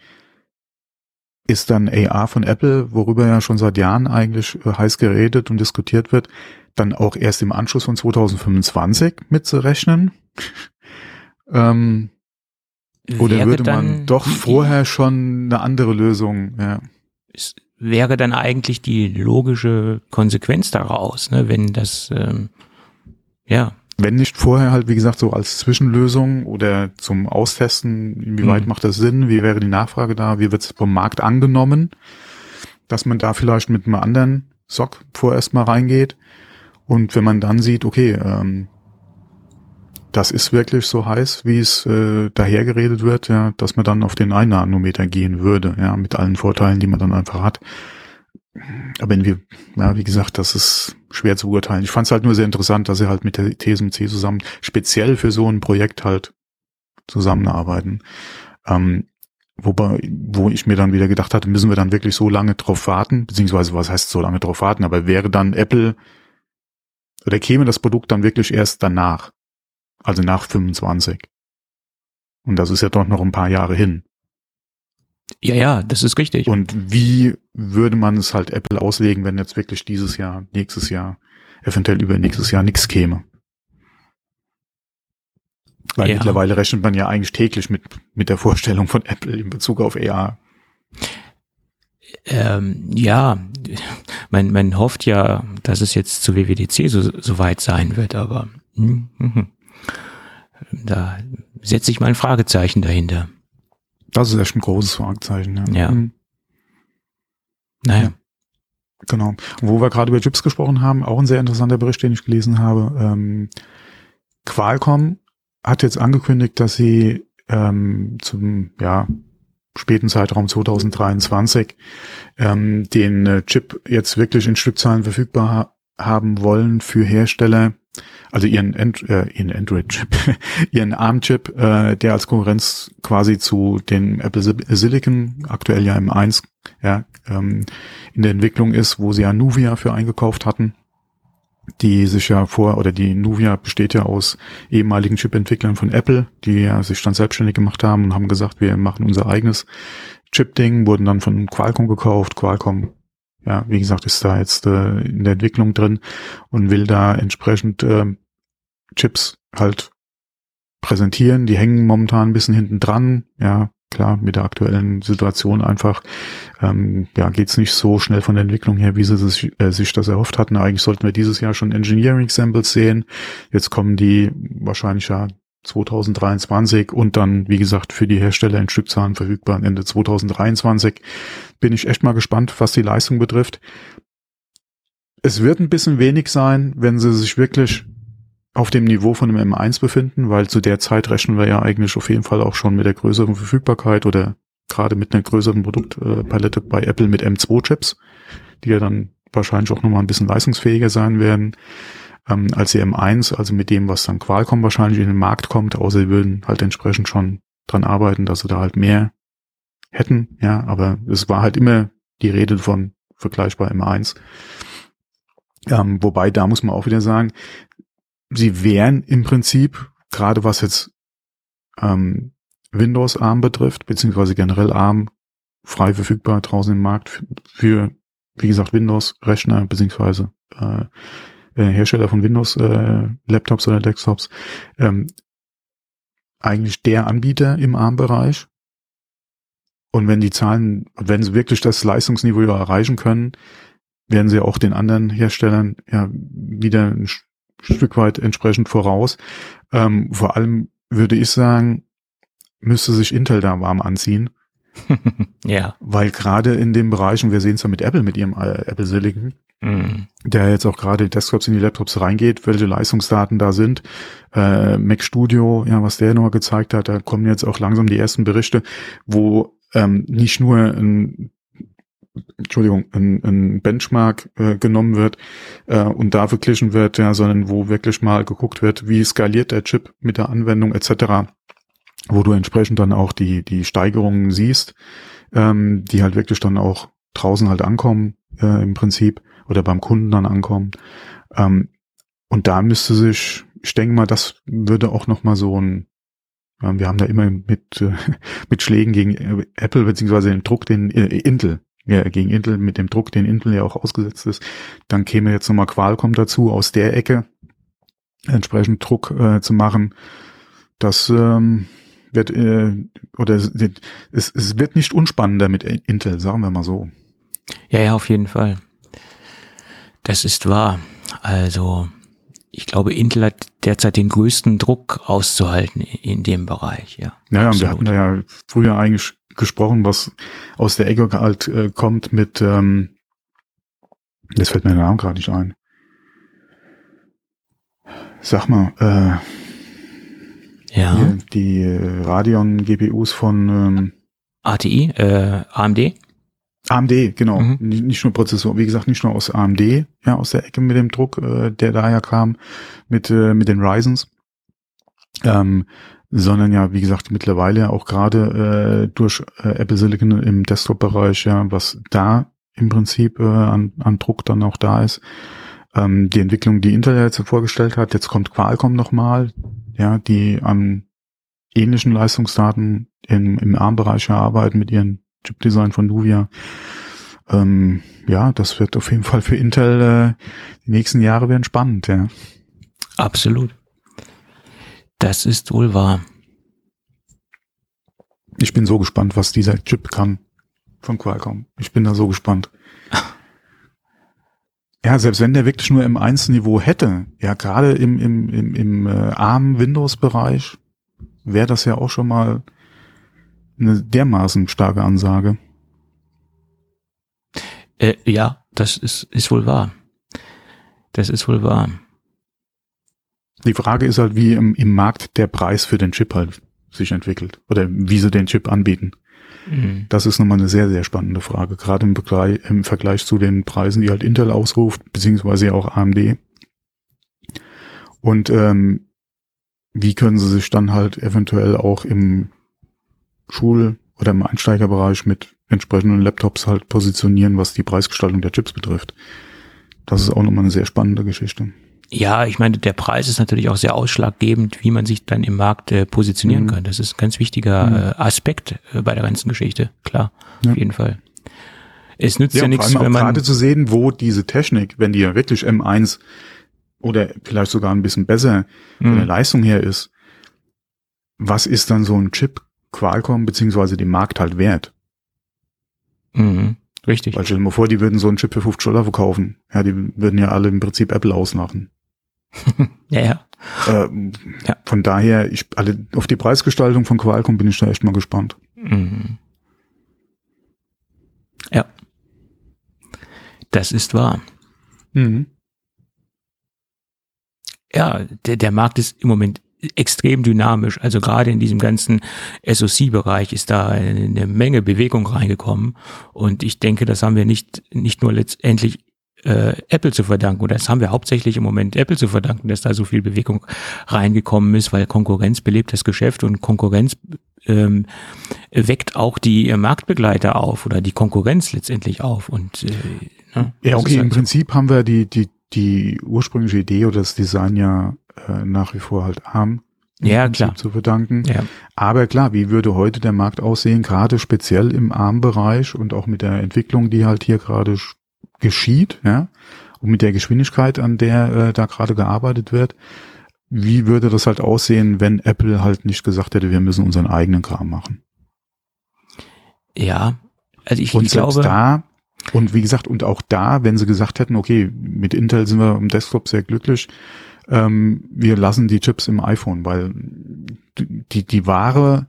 ist dann AR von Apple, worüber ja schon seit Jahren eigentlich äh, heiß geredet und diskutiert wird, dann auch erst im Anschluss von 2025 mitzurechnen? ähm, oder würde man doch vorher schon eine andere Lösung, ja. es wäre dann eigentlich die logische Konsequenz daraus, ne, wenn das, ähm, ja, Wenn nicht vorher halt, wie gesagt, so als Zwischenlösung oder zum Austesten, inwieweit Mhm. macht das Sinn, wie wäre die Nachfrage da, wie wird es vom Markt angenommen, dass man da vielleicht mit einem anderen Sock vorerst mal reingeht und wenn man dann sieht, okay, ähm, das ist wirklich so heiß, wie es äh, dahergeredet wird, ja, dass man dann auf den 1 Nanometer gehen würde, ja, mit allen Vorteilen, die man dann einfach hat. Aber wenn wir, ja, wie gesagt, das ist schwer zu beurteilen. Ich fand es halt nur sehr interessant, dass sie halt mit der TSMC zusammen speziell für so ein Projekt halt zusammenarbeiten. Ähm, wobei, wo ich mir dann wieder gedacht hatte, müssen wir dann wirklich so lange drauf warten, beziehungsweise was heißt so lange drauf warten, aber wäre dann Apple oder käme das Produkt dann wirklich erst danach, also nach 25. Und das ist ja doch noch ein paar Jahre hin. Ja, ja, das ist richtig. Und wie würde man es halt Apple auslegen, wenn jetzt wirklich dieses Jahr, nächstes Jahr, eventuell über nächstes Jahr nichts käme? Weil Ja. mittlerweile rechnet man ja eigentlich täglich mit, mit der Vorstellung von Apple in Bezug auf AR. Ähm, ja, man, man hofft ja, dass es jetzt zu WWDC so, so weit sein wird, aber hm, hm, da setze ich mal ein Fragezeichen dahinter. Das ist echt ein großes Fragezeichen. Ja. Ja. Mhm. Naja, Genau. Wo wir gerade über Chips gesprochen haben, auch ein sehr interessanter Bericht, den ich gelesen habe. Ähm, Qualcomm hat jetzt angekündigt, dass sie ähm, zum ja, späten Zeitraum 2023 ähm, den äh, Chip jetzt wirklich in Stückzahlen verfügbar ha haben wollen für Hersteller, also ihren, And äh, ihren Android-Chip, ihren ARM-Chip, äh, der als Konkurrenz quasi zu den Apple Sil- Silicon, aktuell ja im 1, ja, ähm, in der Entwicklung ist, wo sie ja Nuvia für eingekauft hatten, die sich ja vor, oder die Nuvia besteht ja aus ehemaligen Chip-Entwicklern von Apple, die ja sich dann selbstständig gemacht haben und haben gesagt, wir machen unser eigenes Chip-Ding, wurden dann von Qualcomm gekauft. Qualcomm, ja, wie gesagt, ist da jetzt äh, in der Entwicklung drin und will da entsprechend äh, Chips halt präsentieren. Die hängen momentan ein bisschen hinten dran, ja, klar, mit der aktuellen Situation einfach, ähm, ja, geht's nicht so schnell von der Entwicklung her, wie sie sich, äh, sich das erhofft hatten. Eigentlich sollten wir dieses Jahr schon Engineering Samples sehen. Jetzt kommen die wahrscheinlich ja 2023 und dann, wie gesagt, für die Hersteller in Stückzahlen verfügbar Ende 2023. Bin ich echt mal gespannt, was die Leistung betrifft. es wird ein bisschen wenig sein, wenn sie sich wirklich auf dem Niveau von einem M1 befinden, weil zu der Zeit rechnen wir ja eigentlich auf jeden Fall auch schon mit der größeren Verfügbarkeit oder gerade mit einer größeren Produktpalette bei Apple mit M2-Chips, die ja dann wahrscheinlich auch nochmal ein bisschen leistungsfähiger sein werden ähm, als die M1, also mit dem, was dann Qualcomm wahrscheinlich in den Markt kommt, außer sie würden halt entsprechend schon dran arbeiten, dass sie da halt mehr hätten, ja, aber es war halt immer die Rede von vergleichbar M1. Ähm, wobei, da muss man auch wieder sagen, sie wären im Prinzip, gerade was jetzt ähm, Windows ARM betrifft, beziehungsweise generell ARM frei verfügbar draußen im Markt für, wie gesagt, Windows-Rechner, beziehungsweise äh, äh, Hersteller von Windows-Laptops äh, oder Desktops, ähm, eigentlich der Anbieter im ARM-Bereich. Und wenn die Zahlen, wenn sie wirklich das Leistungsniveau erreichen können, werden sie auch den anderen Herstellern ja wieder ein Stück weit entsprechend voraus. Ähm, vor allem würde ich sagen, müsste sich Intel da warm anziehen. ja. Weil gerade in dem Bereich, und wir sehen es ja mit Apple, mit ihrem äh, Apple Silicon, mm. der jetzt auch gerade die Desktops in die Laptops reingeht, welche Leistungsdaten da sind. Äh, Mac Studio, ja, was der noch gezeigt hat, da kommen jetzt auch langsam die ersten Berichte, wo ähm, nicht nur ein Entschuldigung, ein, ein Benchmark äh, genommen wird äh, und da verglichen wird, ja, sondern wo wirklich mal geguckt wird, wie skaliert der Chip mit der Anwendung etc., wo du entsprechend dann auch die die Steigerungen siehst, ähm, die halt wirklich dann auch draußen halt ankommen äh, im Prinzip oder beim Kunden dann ankommen. Ähm, und da müsste sich, ich denke mal, das würde auch noch mal so ein wir haben da immer mit, äh, mit Schlägen gegen Apple beziehungsweise den Druck, den äh, Intel ja, gegen Intel mit dem Druck, den Intel ja auch ausgesetzt ist. Dann käme jetzt nochmal Qualcomm dazu, aus der Ecke entsprechend Druck äh, zu machen. Das ähm, wird äh, oder es, es wird nicht unspannender mit Intel, sagen wir mal so. Ja, ja, auf jeden Fall. Das ist wahr. Also ich glaube, Intel hat derzeit den größten Druck auszuhalten in dem Bereich, ja. Naja, Absolut. wir hatten da ja früher eigentlich gesprochen, was aus der Ecke halt äh, kommt mit, ähm, das fällt mir der Name gerade nicht ein. Sag mal, äh, ja. die äh, Radeon GPUs von ähm, ATI, äh, AMD. AMD, genau. Mhm. Nicht nur Prozessor, wie gesagt, nicht nur aus AMD, ja, aus der Ecke mit dem Druck, äh, der daher kam, mit, äh, mit den Ryzens. Ähm, sondern ja, wie gesagt, mittlerweile auch gerade äh, durch äh, Apple Silicon im Desktop-Bereich, ja, was da im Prinzip äh, an, an Druck dann auch da ist. Ähm, die Entwicklung, die Intel jetzt vorgestellt hat, jetzt kommt Qualcomm nochmal, ja, die an ähnlichen Leistungsdaten im, im ARM-Bereich arbeiten mit ihren Chip-Design von Nuvia. Ähm, ja, das wird auf jeden Fall für Intel äh, die nächsten Jahre werden spannend, ja. Absolut. Das ist wohl wahr. Ich bin so gespannt, was dieser Chip kann von Qualcomm. Ich bin da so gespannt. ja, selbst wenn der wirklich nur im 1-Niveau hätte, ja, gerade im, im, im, im äh, ARM-Windows-Bereich, wäre das ja auch schon mal eine dermaßen starke Ansage. Äh, ja, das ist, ist wohl wahr. Das ist wohl wahr. Die Frage ist halt, wie im, im Markt der Preis für den Chip halt sich entwickelt oder wie sie den Chip anbieten. Mhm. Das ist nochmal eine sehr, sehr spannende Frage, gerade im, Vergleich, im Vergleich zu den Preisen, die halt Intel ausruft, beziehungsweise auch AMD. Und ähm, wie können sie sich dann halt eventuell auch im Schul- oder im Einsteigerbereich mit entsprechenden Laptops halt positionieren, was die Preisgestaltung der Chips betrifft. Das ist auch nochmal eine sehr spannende Geschichte. Ja, ich meine, der Preis ist natürlich auch sehr ausschlaggebend, wie man sich dann im Markt äh, positionieren mhm. kann. Das ist ein ganz wichtiger mhm. äh, Aspekt äh, bei der ganzen Geschichte. Klar, ja. auf jeden Fall. Es nützt ja, ja nichts, wenn man gerade zu sehen, wo diese Technik, wenn die ja wirklich M1 oder vielleicht sogar ein bisschen besser mhm. von der Leistung her ist, was ist dann so ein Chip Qualcomm beziehungsweise dem Markt halt wert? Mhm. Richtig. Weil stell dir mal vor, die würden so einen Chip für 50 Dollar verkaufen. Ja, die würden ja alle im Prinzip Apple ausmachen. ja, ja. Äh, ja. Von daher, ich, alle, auf die Preisgestaltung von Qualcomm bin ich da echt mal gespannt. Mhm. Ja. Das ist wahr. Mhm. Ja, der, der Markt ist im Moment extrem dynamisch. Also gerade in diesem ganzen SoC-Bereich ist da eine Menge Bewegung reingekommen. Und ich denke, das haben wir nicht, nicht nur letztendlich äh, Apple zu verdanken, oder das haben wir hauptsächlich im Moment Apple zu verdanken, dass da so viel Bewegung reingekommen ist, weil Konkurrenz belebt das Geschäft und Konkurrenz ähm, weckt auch die Marktbegleiter auf oder die Konkurrenz letztendlich auf. Und äh, ne, ja, okay, im Prinzip haben wir die, die, die ursprüngliche Idee oder das Design ja äh, nach wie vor halt ARM ja, klar. zu verdanken. Ja. Aber klar, wie würde heute der Markt aussehen, gerade speziell im ARM-Bereich und auch mit der Entwicklung, die halt hier gerade geschieht, ja, und mit der Geschwindigkeit, an der äh, da gerade gearbeitet wird, wie würde das halt aussehen, wenn Apple halt nicht gesagt hätte, wir müssen unseren eigenen Kram machen? Ja, also ich, und ich glaube. da, und wie gesagt, und auch da, wenn sie gesagt hätten, okay, mit Intel sind wir im Desktop sehr glücklich, ähm, wir lassen die Chips im iPhone, weil die, die wahre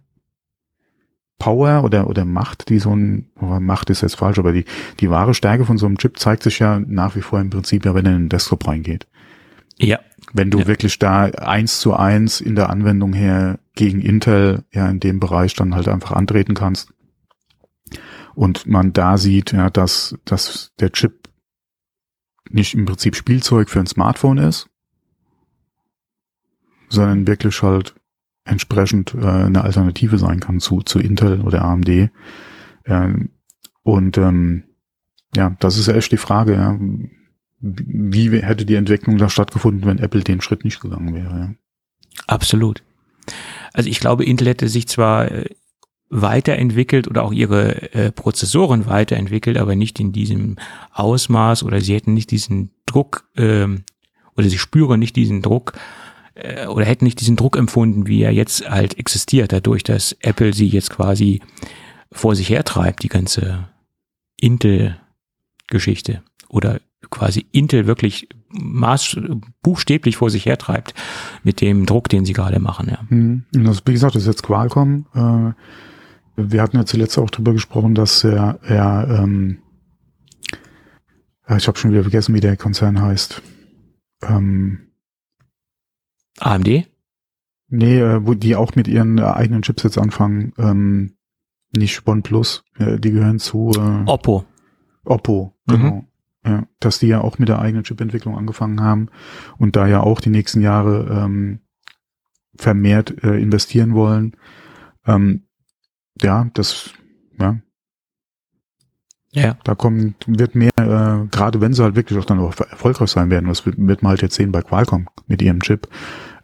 Power oder, oder Macht, die so ein, Macht ist jetzt falsch, aber die, die wahre Stärke von so einem Chip zeigt sich ja nach wie vor im Prinzip ja, wenn er in den Desktop reingeht. Ja. Wenn du ja. wirklich da eins zu eins in der Anwendung her gegen Intel ja in dem Bereich dann halt einfach antreten kannst. Und man da sieht, ja, dass, dass der Chip nicht im Prinzip Spielzeug für ein Smartphone ist, sondern wirklich halt entsprechend äh, eine Alternative sein kann zu, zu Intel oder AMD. Ähm, und ähm, ja, das ist echt die Frage, ja. wie hätte die Entwicklung da stattgefunden, wenn Apple den Schritt nicht gegangen wäre. Ja. Absolut. Also ich glaube, Intel hätte sich zwar äh, weiterentwickelt oder auch ihre äh, Prozessoren weiterentwickelt, aber nicht in diesem Ausmaß oder sie hätten nicht diesen Druck ähm, oder sie spüren nicht diesen Druck äh, oder hätten nicht diesen Druck empfunden, wie er jetzt halt existiert, dadurch, dass Apple sie jetzt quasi vor sich hertreibt, die ganze Intel-Geschichte oder quasi Intel wirklich maß, buchstäblich vor sich hertreibt mit dem Druck, den sie gerade machen. Ja. Mhm. Das, wie gesagt, das ist jetzt Qualcomm. Äh, wir hatten ja zuletzt auch drüber gesprochen, dass er, er ähm, ich habe schon wieder vergessen, wie der Konzern heißt. Ähm, AMD? Nee, äh, wo die auch mit ihren äh, eigenen Chipsets anfangen. Ähm, nicht OnePlus, äh, die gehören zu äh, Oppo. Oppo, genau. Mhm. Ja, dass die ja auch mit der eigenen Chipentwicklung angefangen haben und da ja auch die nächsten Jahre ähm, vermehrt äh, investieren wollen. Ähm, ja, das, ja. Ja. Da kommt, wird mehr, äh, gerade wenn sie halt wirklich auch dann auch erfolgreich sein werden, was wird, wird man halt jetzt sehen bei Qualcomm mit ihrem Chip,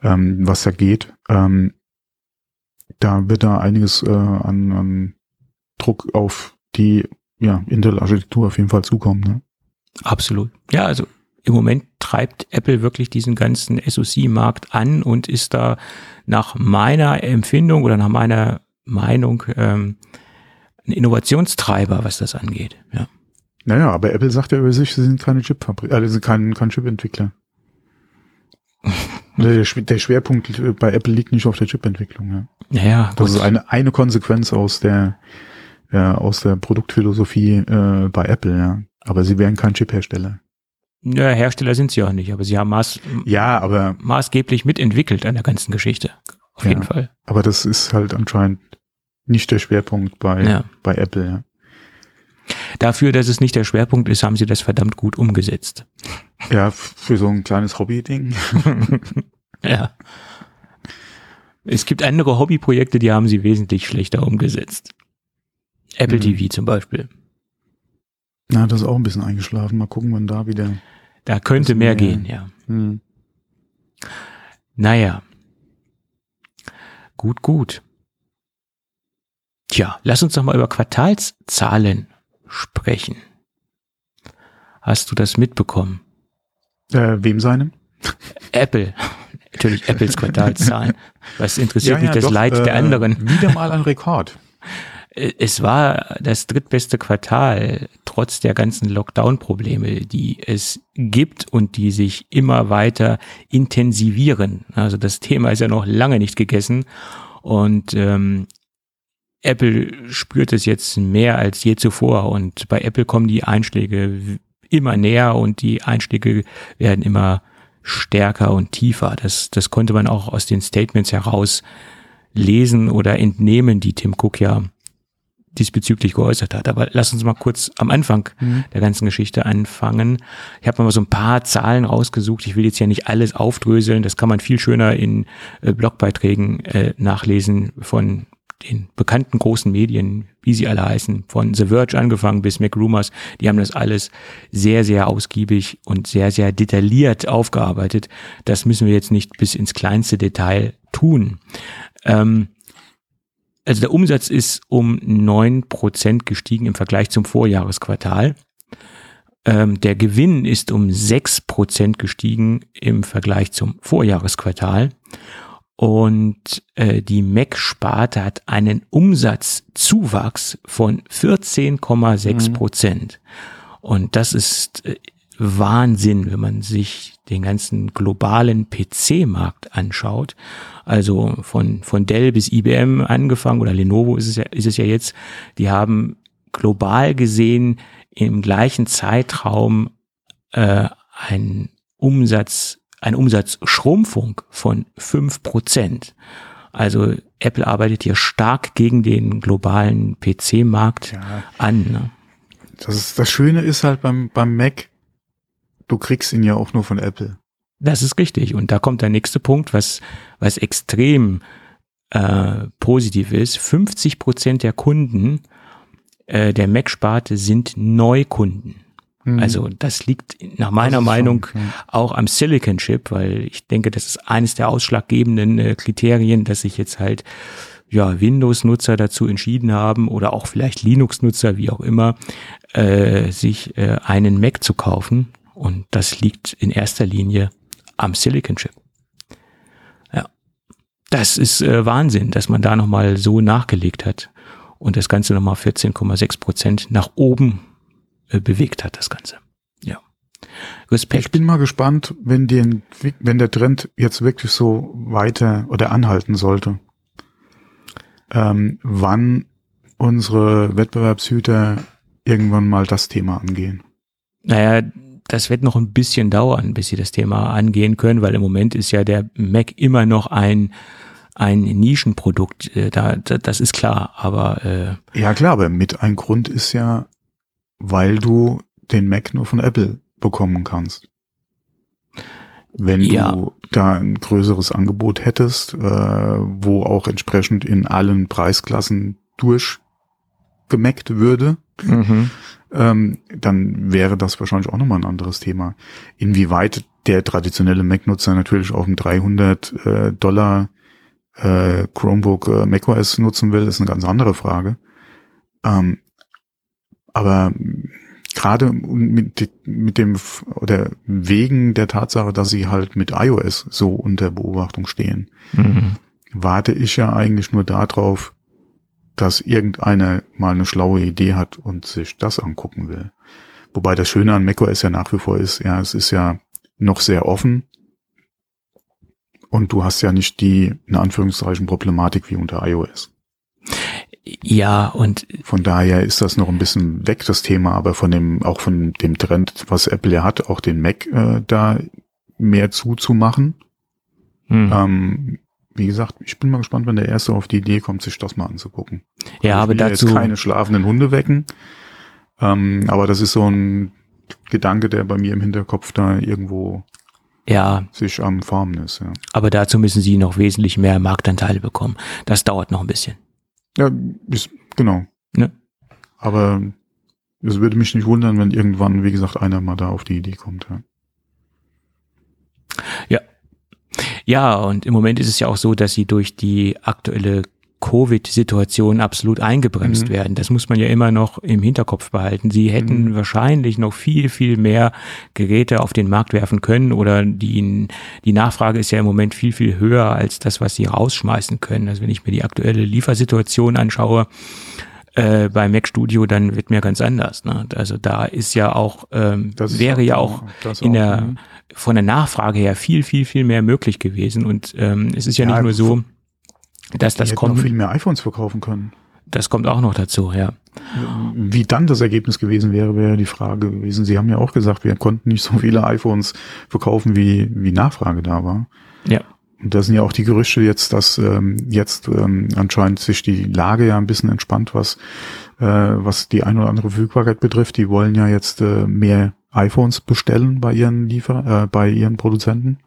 ähm, was da geht. Ähm, da wird da einiges äh, an, an Druck auf die ja, Intel-Architektur auf jeden Fall zukommen. Ne? Absolut. Ja, also im Moment treibt Apple wirklich diesen ganzen SoC-Markt an und ist da nach meiner Empfindung oder nach meiner Meinung ähm, ein Innovationstreiber, was das angeht. Ja. Naja, aber Apple sagt ja über sich, sie sind keine Chipfabrik, äh, sie sind kein, kein Chipentwickler. der, der Schwerpunkt bei Apple liegt nicht auf der Chipentwicklung. Ja. Naja, das ist eine, eine Konsequenz aus der, ja, aus der Produktphilosophie äh, bei Apple, ja. Aber sie wären kein Chiphersteller. Ja, Hersteller sind sie auch nicht, aber sie haben maß, ja, aber, maßgeblich mitentwickelt an der ganzen Geschichte. Auf ja, jeden Fall. Aber das ist halt anscheinend nicht der Schwerpunkt bei, Ja. bei Apple, ja. Dafür, dass es nicht der Schwerpunkt ist, haben sie das verdammt gut umgesetzt. Ja, für so ein kleines Hobby-Ding. Ja. Es gibt andere Hobbyprojekte, die haben sie wesentlich schlechter umgesetzt. Apple Mhm. TV zum Beispiel. Na, das ist auch ein bisschen eingeschlafen. Mal gucken, wann da wieder. Da könnte mehr mehr. gehen, ja. Hm. Naja. Gut, gut. Tja, lass uns doch mal über Quartalszahlen sprechen. Hast du das mitbekommen? Äh, wem seinem? Apple. Natürlich Apples Quartalszahlen. Was interessiert mich das doch, Leid der äh, anderen? Wieder mal ein Rekord. Äh, Es war das drittbeste Quartal, trotz der ganzen Lockdown-Probleme, die es gibt und die sich immer weiter intensivieren. Also das Thema ist ja noch lange nicht gegessen und ähm, Apple spürt es jetzt mehr als je zuvor und bei Apple kommen die Einschläge immer näher und die Einstiege werden immer stärker und tiefer. Das, das konnte man auch aus den Statements heraus lesen oder entnehmen, die Tim Cook ja diesbezüglich geäußert hat. Aber lass uns mal kurz am Anfang mhm. der ganzen Geschichte anfangen. Ich habe mal so ein paar Zahlen rausgesucht. Ich will jetzt ja nicht alles aufdröseln. Das kann man viel schöner in äh, Blogbeiträgen äh, nachlesen von den bekannten großen Medien, wie sie alle heißen, von The Verge angefangen bis McRumors, die haben das alles sehr, sehr ausgiebig und sehr, sehr detailliert aufgearbeitet. Das müssen wir jetzt nicht bis ins kleinste Detail tun. Ähm, also der Umsatz ist um neun Prozent gestiegen im Vergleich zum Vorjahresquartal. Ähm, der Gewinn ist um sechs Prozent gestiegen im Vergleich zum Vorjahresquartal. Und äh, die Mac-Sparte hat einen Umsatzzuwachs von 14,6 Prozent. Mhm. Und das ist äh, Wahnsinn, wenn man sich den ganzen globalen PC-Markt anschaut. Also von, von Dell bis IBM angefangen oder Lenovo ist es ja, ist es ja jetzt. Die haben global gesehen im gleichen Zeitraum äh, einen Umsatz, eine Umsatzschrumpfung von fünf Prozent. Also Apple arbeitet hier stark gegen den globalen PC-Markt ja. an. Ne? Das, ist, das Schöne ist halt beim, beim Mac, du kriegst ihn ja auch nur von Apple. Das ist richtig. Und da kommt der nächste Punkt, was, was extrem äh, positiv ist. 50 Prozent der Kunden äh, der Mac-Sparte sind Neukunden. Mhm. Also das liegt nach meiner Meinung schon, ja. auch am Silicon Chip, weil ich denke, das ist eines der ausschlaggebenden äh, Kriterien, dass sich jetzt halt ja, Windows-Nutzer dazu entschieden haben oder auch vielleicht Linux-Nutzer, wie auch immer, äh, sich äh, einen Mac zu kaufen. Und das liegt in erster Linie am Silicon Chip. Ja, das ist äh, Wahnsinn, dass man da nochmal so nachgelegt hat und das Ganze nochmal 14,6 Prozent nach oben bewegt hat, das Ganze. Ja. Respekt. Ich bin mal gespannt, wenn, den, wenn der Trend jetzt wirklich so weiter oder anhalten sollte, ähm, wann unsere Wettbewerbshüter irgendwann mal das Thema angehen. Naja, das wird noch ein bisschen dauern, bis sie das Thema angehen können, weil im Moment ist ja der Mac immer noch ein ein Nischenprodukt, äh, da, da das ist klar, aber äh, ja klar, aber mit ein Grund ist ja, weil du den Mac nur von Apple bekommen kannst. Wenn ja. du da ein größeres Angebot hättest, äh, wo auch entsprechend in allen Preisklassen durchgemeckt würde, mhm ähm, dann wäre das wahrscheinlich auch nochmal ein anderes Thema. Inwieweit der traditionelle Mac-Nutzer natürlich auch ein 300 äh, Dollar äh, Chromebook äh, macOS nutzen will, ist eine ganz andere Frage. Ähm, aber gerade mit, mit dem oder wegen der Tatsache, dass sie halt mit iOS so unter Beobachtung stehen, mhm. warte ich ja eigentlich nur darauf, dass irgendeiner mal eine schlaue Idee hat und sich das angucken will. Wobei das Schöne an macOS ja nach wie vor ist, ja, es ist ja noch sehr offen und du hast ja nicht die, in Anführungszeichen, Problematik wie unter iOS. Ja, und von daher ist das noch ein bisschen weg, das Thema, aber von dem, auch von dem Trend, was Apple ja hat, auch den Mac äh, da mehr zuzumachen. Hm. Ähm, wie gesagt, ich bin mal gespannt, wenn der Erste auf die Idee kommt, sich das mal anzugucken. Ja, also aber dazu. Jetzt keine schlafenden Hunde wecken. Ähm, aber das ist so ein Gedanke, der bei mir im Hinterkopf da irgendwo ja. sich am Formen ist. Ja. Aber dazu müssen sie noch wesentlich mehr Marktanteile bekommen. Das dauert noch ein bisschen. Ja, ist, genau. Ne? Aber es würde mich nicht wundern, wenn irgendwann, wie gesagt, einer mal da auf die Idee kommt. Ja. Ja, ja, und im Moment ist es ja auch so, dass sie durch die aktuelle Covid-Situation absolut eingebremst mhm. werden. Das muss man ja immer noch im Hinterkopf behalten. Sie hätten mhm. wahrscheinlich noch viel, viel mehr Geräte auf den Markt werfen können oder die, die Nachfrage ist ja im Moment viel, viel höher als das, was sie rausschmeißen können. Also wenn ich mir die aktuelle Liefersituation anschaue, äh, bei Mac Studio, dann wird mir ganz anders. Ne? Also da ist ja auch, ähm, wäre ja auch in der, mhm. von der Nachfrage her viel, viel, viel mehr möglich gewesen. Und ähm, es ist ja, ja nicht nur so, dass das kommt. viel mehr iPhones verkaufen können. Das kommt auch noch dazu, ja. Wie dann das Ergebnis gewesen wäre, wäre die Frage gewesen. Sie haben ja auch gesagt, wir konnten nicht so viele iPhones verkaufen, wie, wie Nachfrage da war. Ja. Und da sind ja auch die Gerüchte jetzt, dass ähm, jetzt ähm, anscheinend sich die Lage ja ein bisschen entspannt, was, äh, was die ein oder andere Verfügbarkeit betrifft. Die wollen ja jetzt äh, mehr iPhones bestellen bei ihren Liefer, äh, bei ihren Produzenten,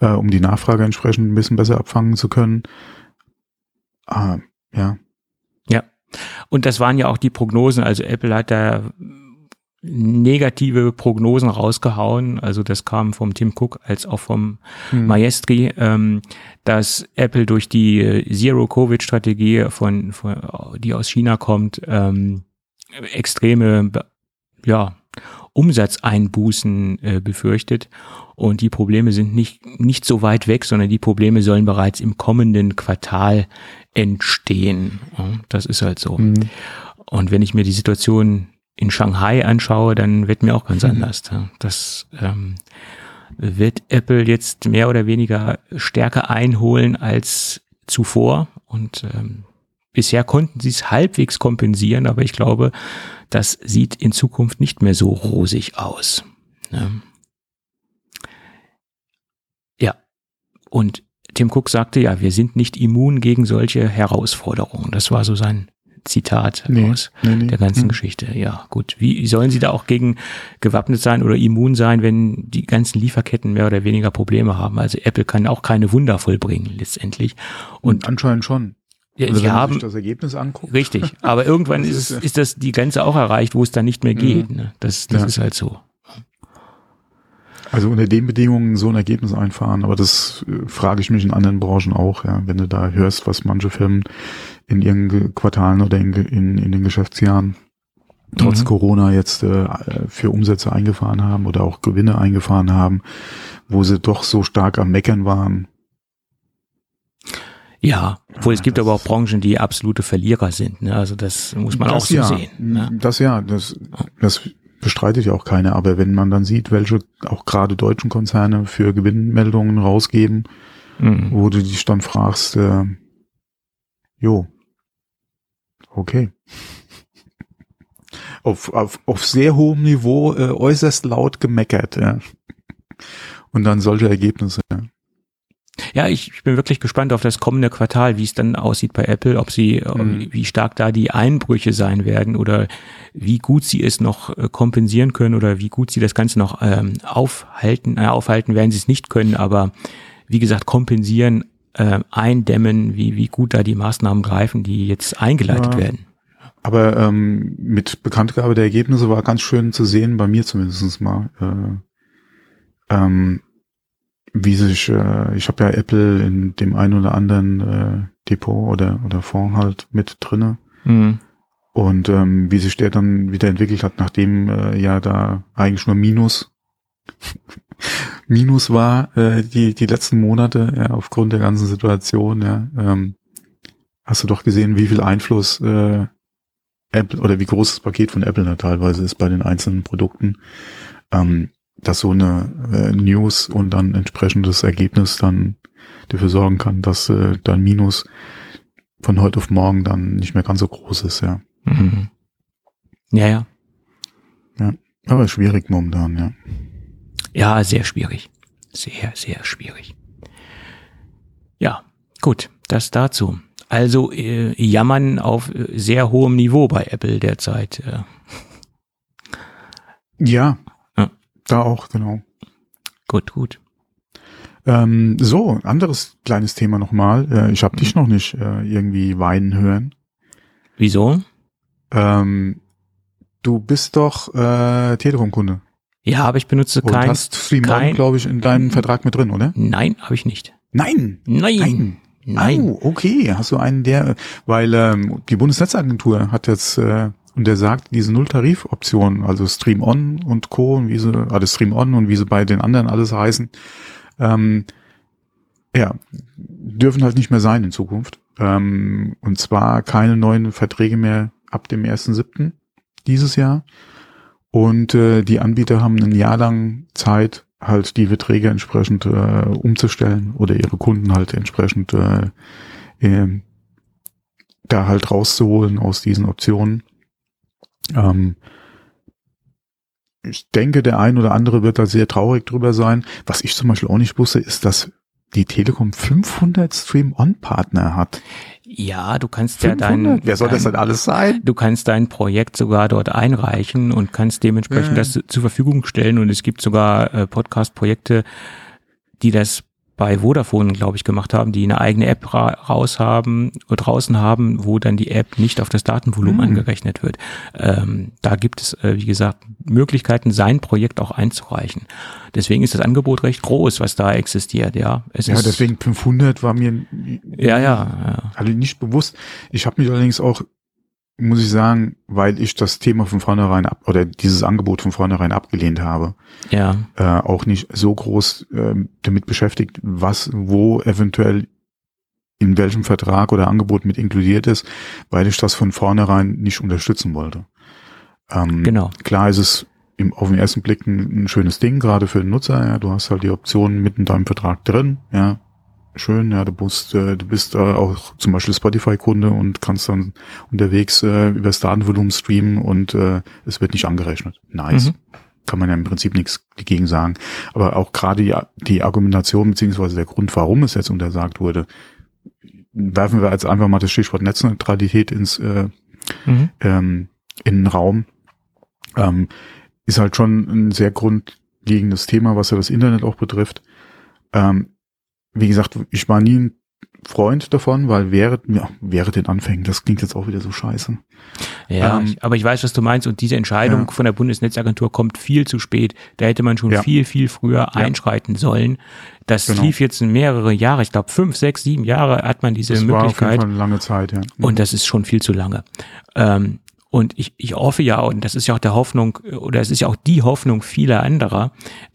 äh, um die Nachfrage entsprechend ein bisschen besser abfangen zu können. Ah, ja. Ja. Und das waren ja auch die Prognosen. Also Apple hat da negative Prognosen rausgehauen. Also das kam vom Tim Cook als auch vom hm. Maestri, ähm, dass Apple durch die Zero-Covid-Strategie von, von, die aus China kommt, ähm, extreme, ja, Umsatzeinbußen äh, befürchtet. Und die Probleme sind nicht, nicht so weit weg, sondern die Probleme sollen bereits im kommenden Quartal entstehen. Das ist halt so. Mhm. Und wenn ich mir die Situation in Shanghai anschaue, dann wird mir auch ganz mhm. anders. Das ähm, wird Apple jetzt mehr oder weniger stärker einholen als zuvor. Und ähm, bisher konnten sie es halbwegs kompensieren, aber ich glaube, das sieht in Zukunft nicht mehr so rosig aus. Ne? Ja. Und Tim Cook sagte, ja, wir sind nicht immun gegen solche Herausforderungen. Das war so sein Zitat nee, aus nee, nee. der ganzen hm. Geschichte. Ja, gut. Wie sollen sie da auch gegen gewappnet sein oder immun sein, wenn die ganzen Lieferketten mehr oder weniger Probleme haben? Also Apple kann auch keine Wunder vollbringen letztendlich. Und, Und anscheinend schon. Ja, also sie haben das Ergebnis anguckt. Richtig, aber irgendwann ist, ist, das die Grenze auch erreicht, wo es dann nicht mehr mhm. geht. Ne? Das, das ja. ist halt so. Also unter den Bedingungen so ein Ergebnis einfahren, aber das äh, frage ich mich in anderen Branchen auch, ja, wenn du da hörst, was manche Firmen in ihren Quartalen oder in, in, in den Geschäftsjahren trotz mhm. Corona jetzt äh, für Umsätze eingefahren haben oder auch Gewinne eingefahren haben, wo sie doch so stark am Meckern waren. Ja, obwohl ja, es gibt aber auch Branchen, die absolute Verlierer sind. Ne? Also das muss man das auch so ja, sehen. Ne? Das ja, das, das bestreitet ja auch keiner. Aber wenn man dann sieht, welche auch gerade deutschen Konzerne für Gewinnmeldungen rausgeben, mhm. wo du dich dann fragst, äh, jo, okay. auf, auf, auf sehr hohem Niveau äh, äußerst laut gemeckert, ja. Und dann solche Ergebnisse. Ja. Ja, ich, ich bin wirklich gespannt auf das kommende Quartal, wie es dann aussieht bei Apple, ob sie, mhm. wie stark da die Einbrüche sein werden oder wie gut sie es noch äh, kompensieren können oder wie gut sie das Ganze noch ähm, aufhalten. Äh, aufhalten werden sie es nicht können, aber wie gesagt, kompensieren, äh, eindämmen, wie, wie gut da die Maßnahmen greifen, die jetzt eingeleitet ja. werden. Aber ähm, mit Bekanntgabe der Ergebnisse war ganz schön zu sehen, bei mir zumindest mal, äh, ähm, wie sich, äh, ich habe ja Apple in dem einen oder anderen äh, Depot oder, oder Fonds halt mit drinne. Mhm. Und ähm, wie sich der dann wieder entwickelt hat, nachdem äh, ja da eigentlich nur Minus Minus war äh, die die letzten Monate ja, aufgrund der ganzen Situation. Ja, ähm, hast du doch gesehen, wie viel Einfluss äh, Apple oder wie groß das Paket von Apple da teilweise ist bei den einzelnen Produkten. Ähm, dass so eine äh, News und dann entsprechendes Ergebnis dann dafür sorgen kann, dass äh, dein Minus von heute auf morgen dann nicht mehr ganz so groß ist, ja. Mhm. Ja, ja. Ja, aber schwierig momentan, ja. Ja, sehr schwierig. Sehr, sehr schwierig. Ja, gut, das dazu. Also äh, jammern auf äh, sehr hohem Niveau bei Apple derzeit. Äh. Ja, da auch, genau. Gut, gut. Ähm, so, anderes kleines Thema nochmal. Äh, ich habe dich noch nicht äh, irgendwie weinen hören. Wieso? Ähm, du bist doch äh, Telekom-Kunde. Ja, aber ich benutze Und kein. hast Stream kein, glaube ich, in deinem Vertrag mit drin, oder? Nein, habe ich nicht. Nein. Nein. Nein. Nein. Oh, okay. Hast du einen der, weil ähm, die Bundesnetzagentur hat jetzt äh, und der sagt, diese Null-Tarif-Option, also Stream On und Co. und wie sie, also Stream On und wie sie bei den anderen alles heißen, ähm, ja, dürfen halt nicht mehr sein in Zukunft. Ähm, und zwar keine neuen Verträge mehr ab dem 1.7. dieses Jahr. Und äh, die Anbieter haben ein Jahr lang Zeit, halt die Verträge entsprechend äh, umzustellen oder ihre Kunden halt entsprechend äh, äh, da halt rauszuholen aus diesen Optionen. Ähm, ich denke, der ein oder andere wird da sehr traurig drüber sein. Was ich zum Beispiel auch nicht wusste, ist, dass die Telekom 500 Stream-On-Partner hat. Ja, du kannst 500? ja dein, Wer soll das dein, denn alles sein? du kannst dein Projekt sogar dort einreichen und kannst dementsprechend Ja. das zur Verfügung stellen und es gibt sogar äh, Podcast-Projekte, die das bei Vodafone, glaube ich, gemacht haben, die eine eigene App ra raus haben, oder draußen haben, wo dann die App nicht auf das Datenvolumen Hm. angerechnet wird. Ähm, da gibt es, äh, wie gesagt, Möglichkeiten, sein Projekt auch einzureichen. Deswegen ist das Angebot recht groß, was da existiert, ja. Es Ja, deswegen 500 war mir Ja, ja, ja. also nicht bewusst. Ich habe mich allerdings auch, muss ich sagen, weil ich das Thema von vornherein ab oder dieses Angebot von vornherein abgelehnt habe, Ja, äh, auch nicht so groß ähm, damit beschäftigt, was wo eventuell in welchem Vertrag oder Angebot mit inkludiert ist, weil ich das von vornherein nicht unterstützen wollte. Ähm, genau. Klar ist es im, auf den ersten Blick ein, ein schönes Ding, gerade für den Nutzer. Ja, du hast halt die Optionen mit in deinem Vertrag drin. Ja, schön. Ja, du bist, äh, du bist äh, auch zum Beispiel Spotify-Kunde und kannst dann unterwegs äh, über das Datenvolumen streamen und äh, es wird nicht angerechnet. Nice. Mhm. Kann man ja im Prinzip nichts dagegen sagen. Aber auch gerade die, die Argumentation beziehungsweise der Grund, warum es jetzt untersagt wurde, werfen wir jetzt einfach mal das Stichwort Netzneutralität ins äh, Mhm. ähm, in den Raum. Ähm, ist halt schon ein sehr grundlegendes Thema, was ja das Internet auch betrifft. Ähm, wie gesagt, ich war nie ein Freund davon, weil während, ja, während den Anfängen, das klingt jetzt auch wieder so scheiße. Ja, Ähm, ich, aber ich weiß, was du meinst. Und diese Entscheidung Ja. von der Bundesnetzagentur kommt viel zu spät. Da hätte man schon Ja. viel, viel früher einschreiten sollen. Das Genau. lief jetzt in mehrere Jahre. Ich glaube, fünf, sechs, sieben Jahre hat man diese Das war auf jeden Möglichkeit. Fall eine lange Zeit, ja. Und das ist schon viel zu lange. Ähm, und ich, ich hoffe ja, und das ist ja auch der Hoffnung, oder es ist ja auch die Hoffnung vieler anderer,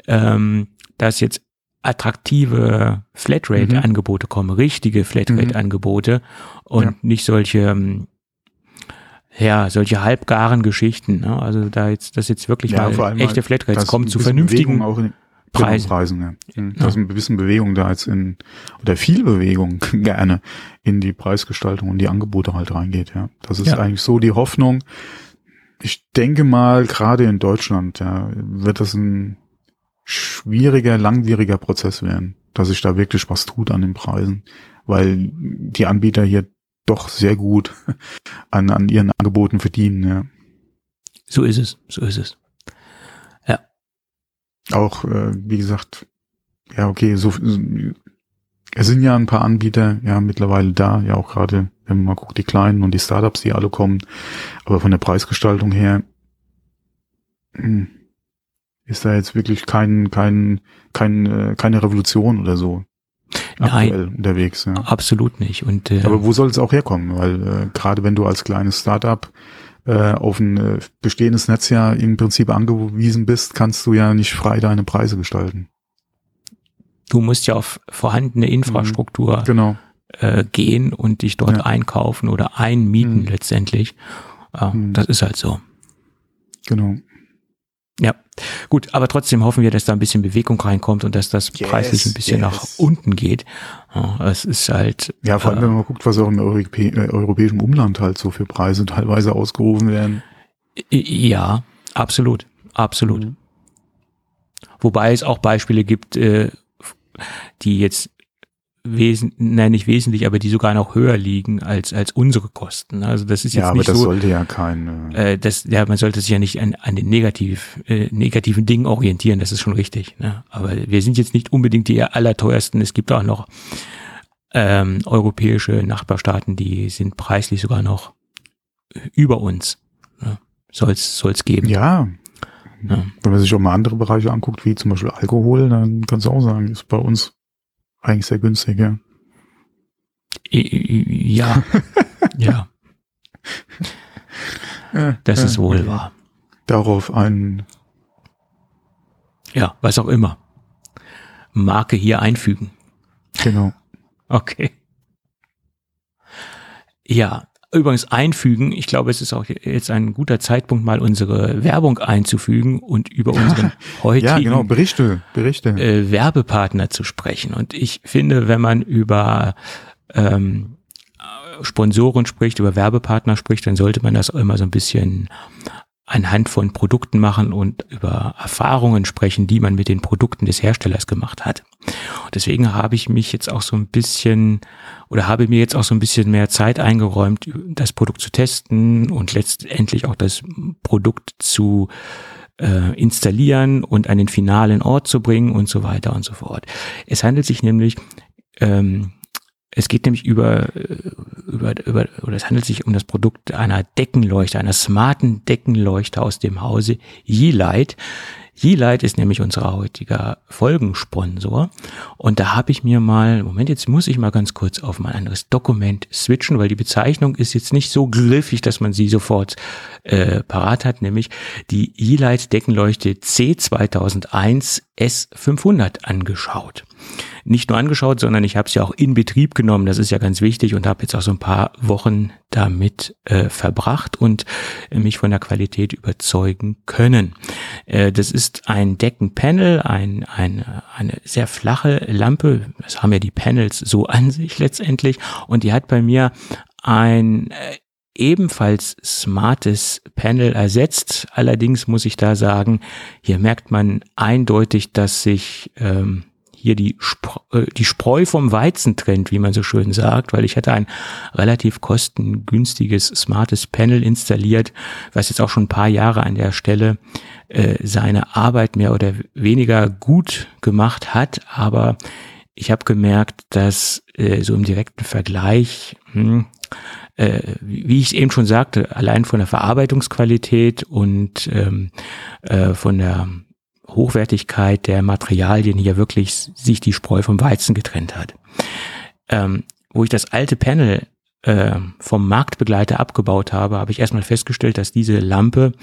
ähm, dass jetzt attraktive Flatrate-Angebote kommen, richtige Flatrate-Angebote und Ja. nicht solche, ähm, ja, solche halbgaren Geschichten. Ne? Also da jetzt, dass jetzt wirklich Ja, mal echte halt, Flatrates kommen zu vernünftigen Bewegung auch in, Preisen. Preisen ja. Mhm. Dass ein bisschen Bewegung da jetzt in, oder viel Bewegung gerne in die Preisgestaltung und die Angebote halt reingeht, ja. Das ist Ja. eigentlich so die Hoffnung. Ich denke mal, gerade in Deutschland, ja, wird das ein schwieriger, langwieriger Prozess werden, dass sich da wirklich was tut an den Preisen, weil die Anbieter hier doch sehr gut an, an ihren Angeboten verdienen, ja. So ist es, so ist es. auch, äh, wie gesagt, ja, okay, so, es sind ja ein paar Anbieter ja mittlerweile da, ja auch gerade, wenn man mal guckt, die kleinen und die Startups, die alle kommen, aber von der Preisgestaltung her hm, ist da jetzt wirklich kein, kein, kein, äh, keine Revolution oder so Nein. aktuell unterwegs. Ja. Absolut nicht. Und äh, Aber wo soll es auch herkommen? Weil äh, gerade wenn du als kleines Startup äh, auf ein äh, bestehendes Netz ja im Prinzip angewiesen bist, kannst du ja nicht frei deine Preise gestalten. du musst ja auf vorhandene Infrastruktur Genau. äh, gehen und dich dort Ja. einkaufen oder einmieten Mhm. letztendlich. Äh, Mhm. Das ist halt so. Genau. Ja, gut, aber trotzdem hoffen wir, dass da ein bisschen Bewegung reinkommt und dass das Yes, preislich ein bisschen yes. nach unten geht. Ja, es ist halt, Ja, vor allem, äh, wenn man mal guckt, was auch im Europä äh, europäischen Umland halt so für Preise teilweise ausgerufen werden. ja, absolut, absolut. Mhm. Wobei es auch Beispiele gibt, äh, die jetzt wesen, nein, nicht wesentlich, aber die sogar noch höher liegen als, als unsere Kosten. Also das ist jetzt Ja, aber nicht das so, sollte ja kein, äh, äh, das, ja, man sollte sich ja nicht an, an den negativ, äh, negativen Dingen orientieren, das ist schon richtig. Ne? Aber wir sind jetzt nicht unbedingt die allerteuersten. Es gibt auch noch ähm, europäische Nachbarstaaten, die sind preislich sogar noch über uns. Ne? Soll es geben. ja. Ja. Wenn man sich auch mal andere Bereiche anguckt, wie zum Beispiel Alkohol, dann kannst du auch sagen, ist bei uns eigentlich sehr günstig, ja. Ja, ja, das ist wohl wahr. Darauf ein, Ja, was auch immer. Marke hier einfügen. genau. Okay. Ja, übrigens einfügen. Ich glaube, es ist auch jetzt ein guter Zeitpunkt, mal unsere Werbung einzufügen und über unseren heutigen Ja, genau, Berichte, Berichte. äh, Werbepartner zu sprechen. Und ich finde, wenn man über ähm, Sponsoren spricht, über Werbepartner spricht, dann sollte man das immer so ein bisschen anhand von Produkten machen und über Erfahrungen sprechen, die man mit den Produkten des Herstellers gemacht hat. Deswegen habe ich mich jetzt auch so ein bisschen oder habe mir jetzt auch so ein bisschen mehr Zeit eingeräumt, das Produkt zu testen und letztendlich auch das Produkt zu äh, installieren und an den finalen Ort zu bringen und so weiter und so fort. Es handelt sich nämlich ähm, es geht nämlich über, äh, über, über, oder es handelt sich um das Produkt einer Deckenleuchte, einer smarten Deckenleuchte aus dem Hause Yeelight. Yeelight ist nämlich unser heutiger Folgensponsor. Und da habe ich mir mal, Moment, jetzt muss ich mal ganz kurz auf mein anderes Dokument switchen, weil die Bezeichnung ist jetzt nicht so griffig, dass man sie sofort äh, parat hat, nämlich die Yeelight Deckenleuchte C2001 S500 angeschaut nicht nur angeschaut, sondern ich habe es ja auch in Betrieb genommen. Das ist ja ganz wichtig und habe jetzt auch so ein paar Wochen damit äh, verbracht und äh, mich von der Qualität überzeugen können. Äh, das ist ein Deckenpanel, ein, ein, eine sehr flache Lampe. Das haben ja die Panels so an sich letztendlich. Und die hat bei mir ein äh, ebenfalls smartes Panel ersetzt. Allerdings muss ich da sagen, hier merkt man eindeutig, dass sich ähm, hier die, Spr äh, die Spreu vom Weizen trennt, wie man so schön sagt, weil ich hatte ein relativ kostengünstiges, smartes Panel installiert, was jetzt auch schon ein paar Jahre an der Stelle äh, seine Arbeit mehr oder weniger gut gemacht hat, aber ich habe gemerkt, dass äh, so im direkten Vergleich, hm, äh, wie ich es eben schon sagte, allein von der Verarbeitungsqualität und ähm, äh, von der Hochwertigkeit der Materialien hier wirklich sich die Spreu vom Weizen getrennt hat. Ähm, wo ich das alte Panel äh, vom Marktbegleiter abgebaut habe, habe ich erstmal festgestellt, dass diese Lampe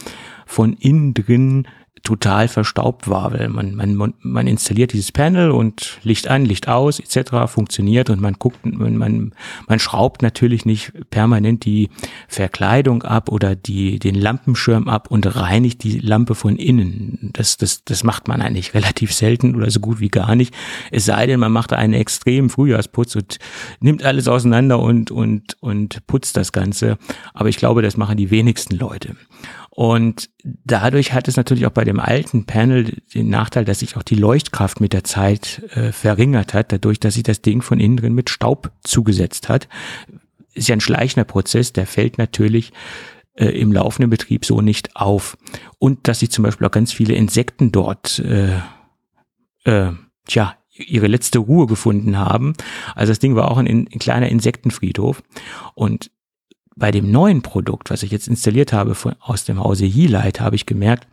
von innen drin total verstaubt war, weil man, man, man installiert dieses Panel und Licht an, Licht aus etc. funktioniert und man guckt, man, man, man schraubt natürlich nicht permanent die Verkleidung ab oder die, den Lampenschirm ab und reinigt die Lampe von innen. Das, das, das macht man eigentlich relativ selten oder so gut wie gar nicht. Es sei denn, man macht einen extremen Frühjahrsputz und nimmt alles auseinander und, und, und putzt das Ganze. Aber ich glaube, das machen die wenigsten Leute. Und dadurch hat es natürlich auch bei dem alten Panel den Nachteil, dass sich auch die Leuchtkraft mit der Zeit äh, verringert hat, dadurch, dass sich das Ding von innen drin mit Staub zugesetzt hat. Ist ja ein schleichender Prozess, der fällt natürlich äh, im laufenden Betrieb so nicht auf. Und dass sich zum Beispiel auch ganz viele Insekten dort, äh, äh, tja, ihre letzte Ruhe gefunden haben. Also das Ding war auch ein, ein kleiner Insektenfriedhof. Und bei dem neuen Produkt, was ich jetzt installiert habe von, aus dem Hause Yeelight, habe ich gemerkt,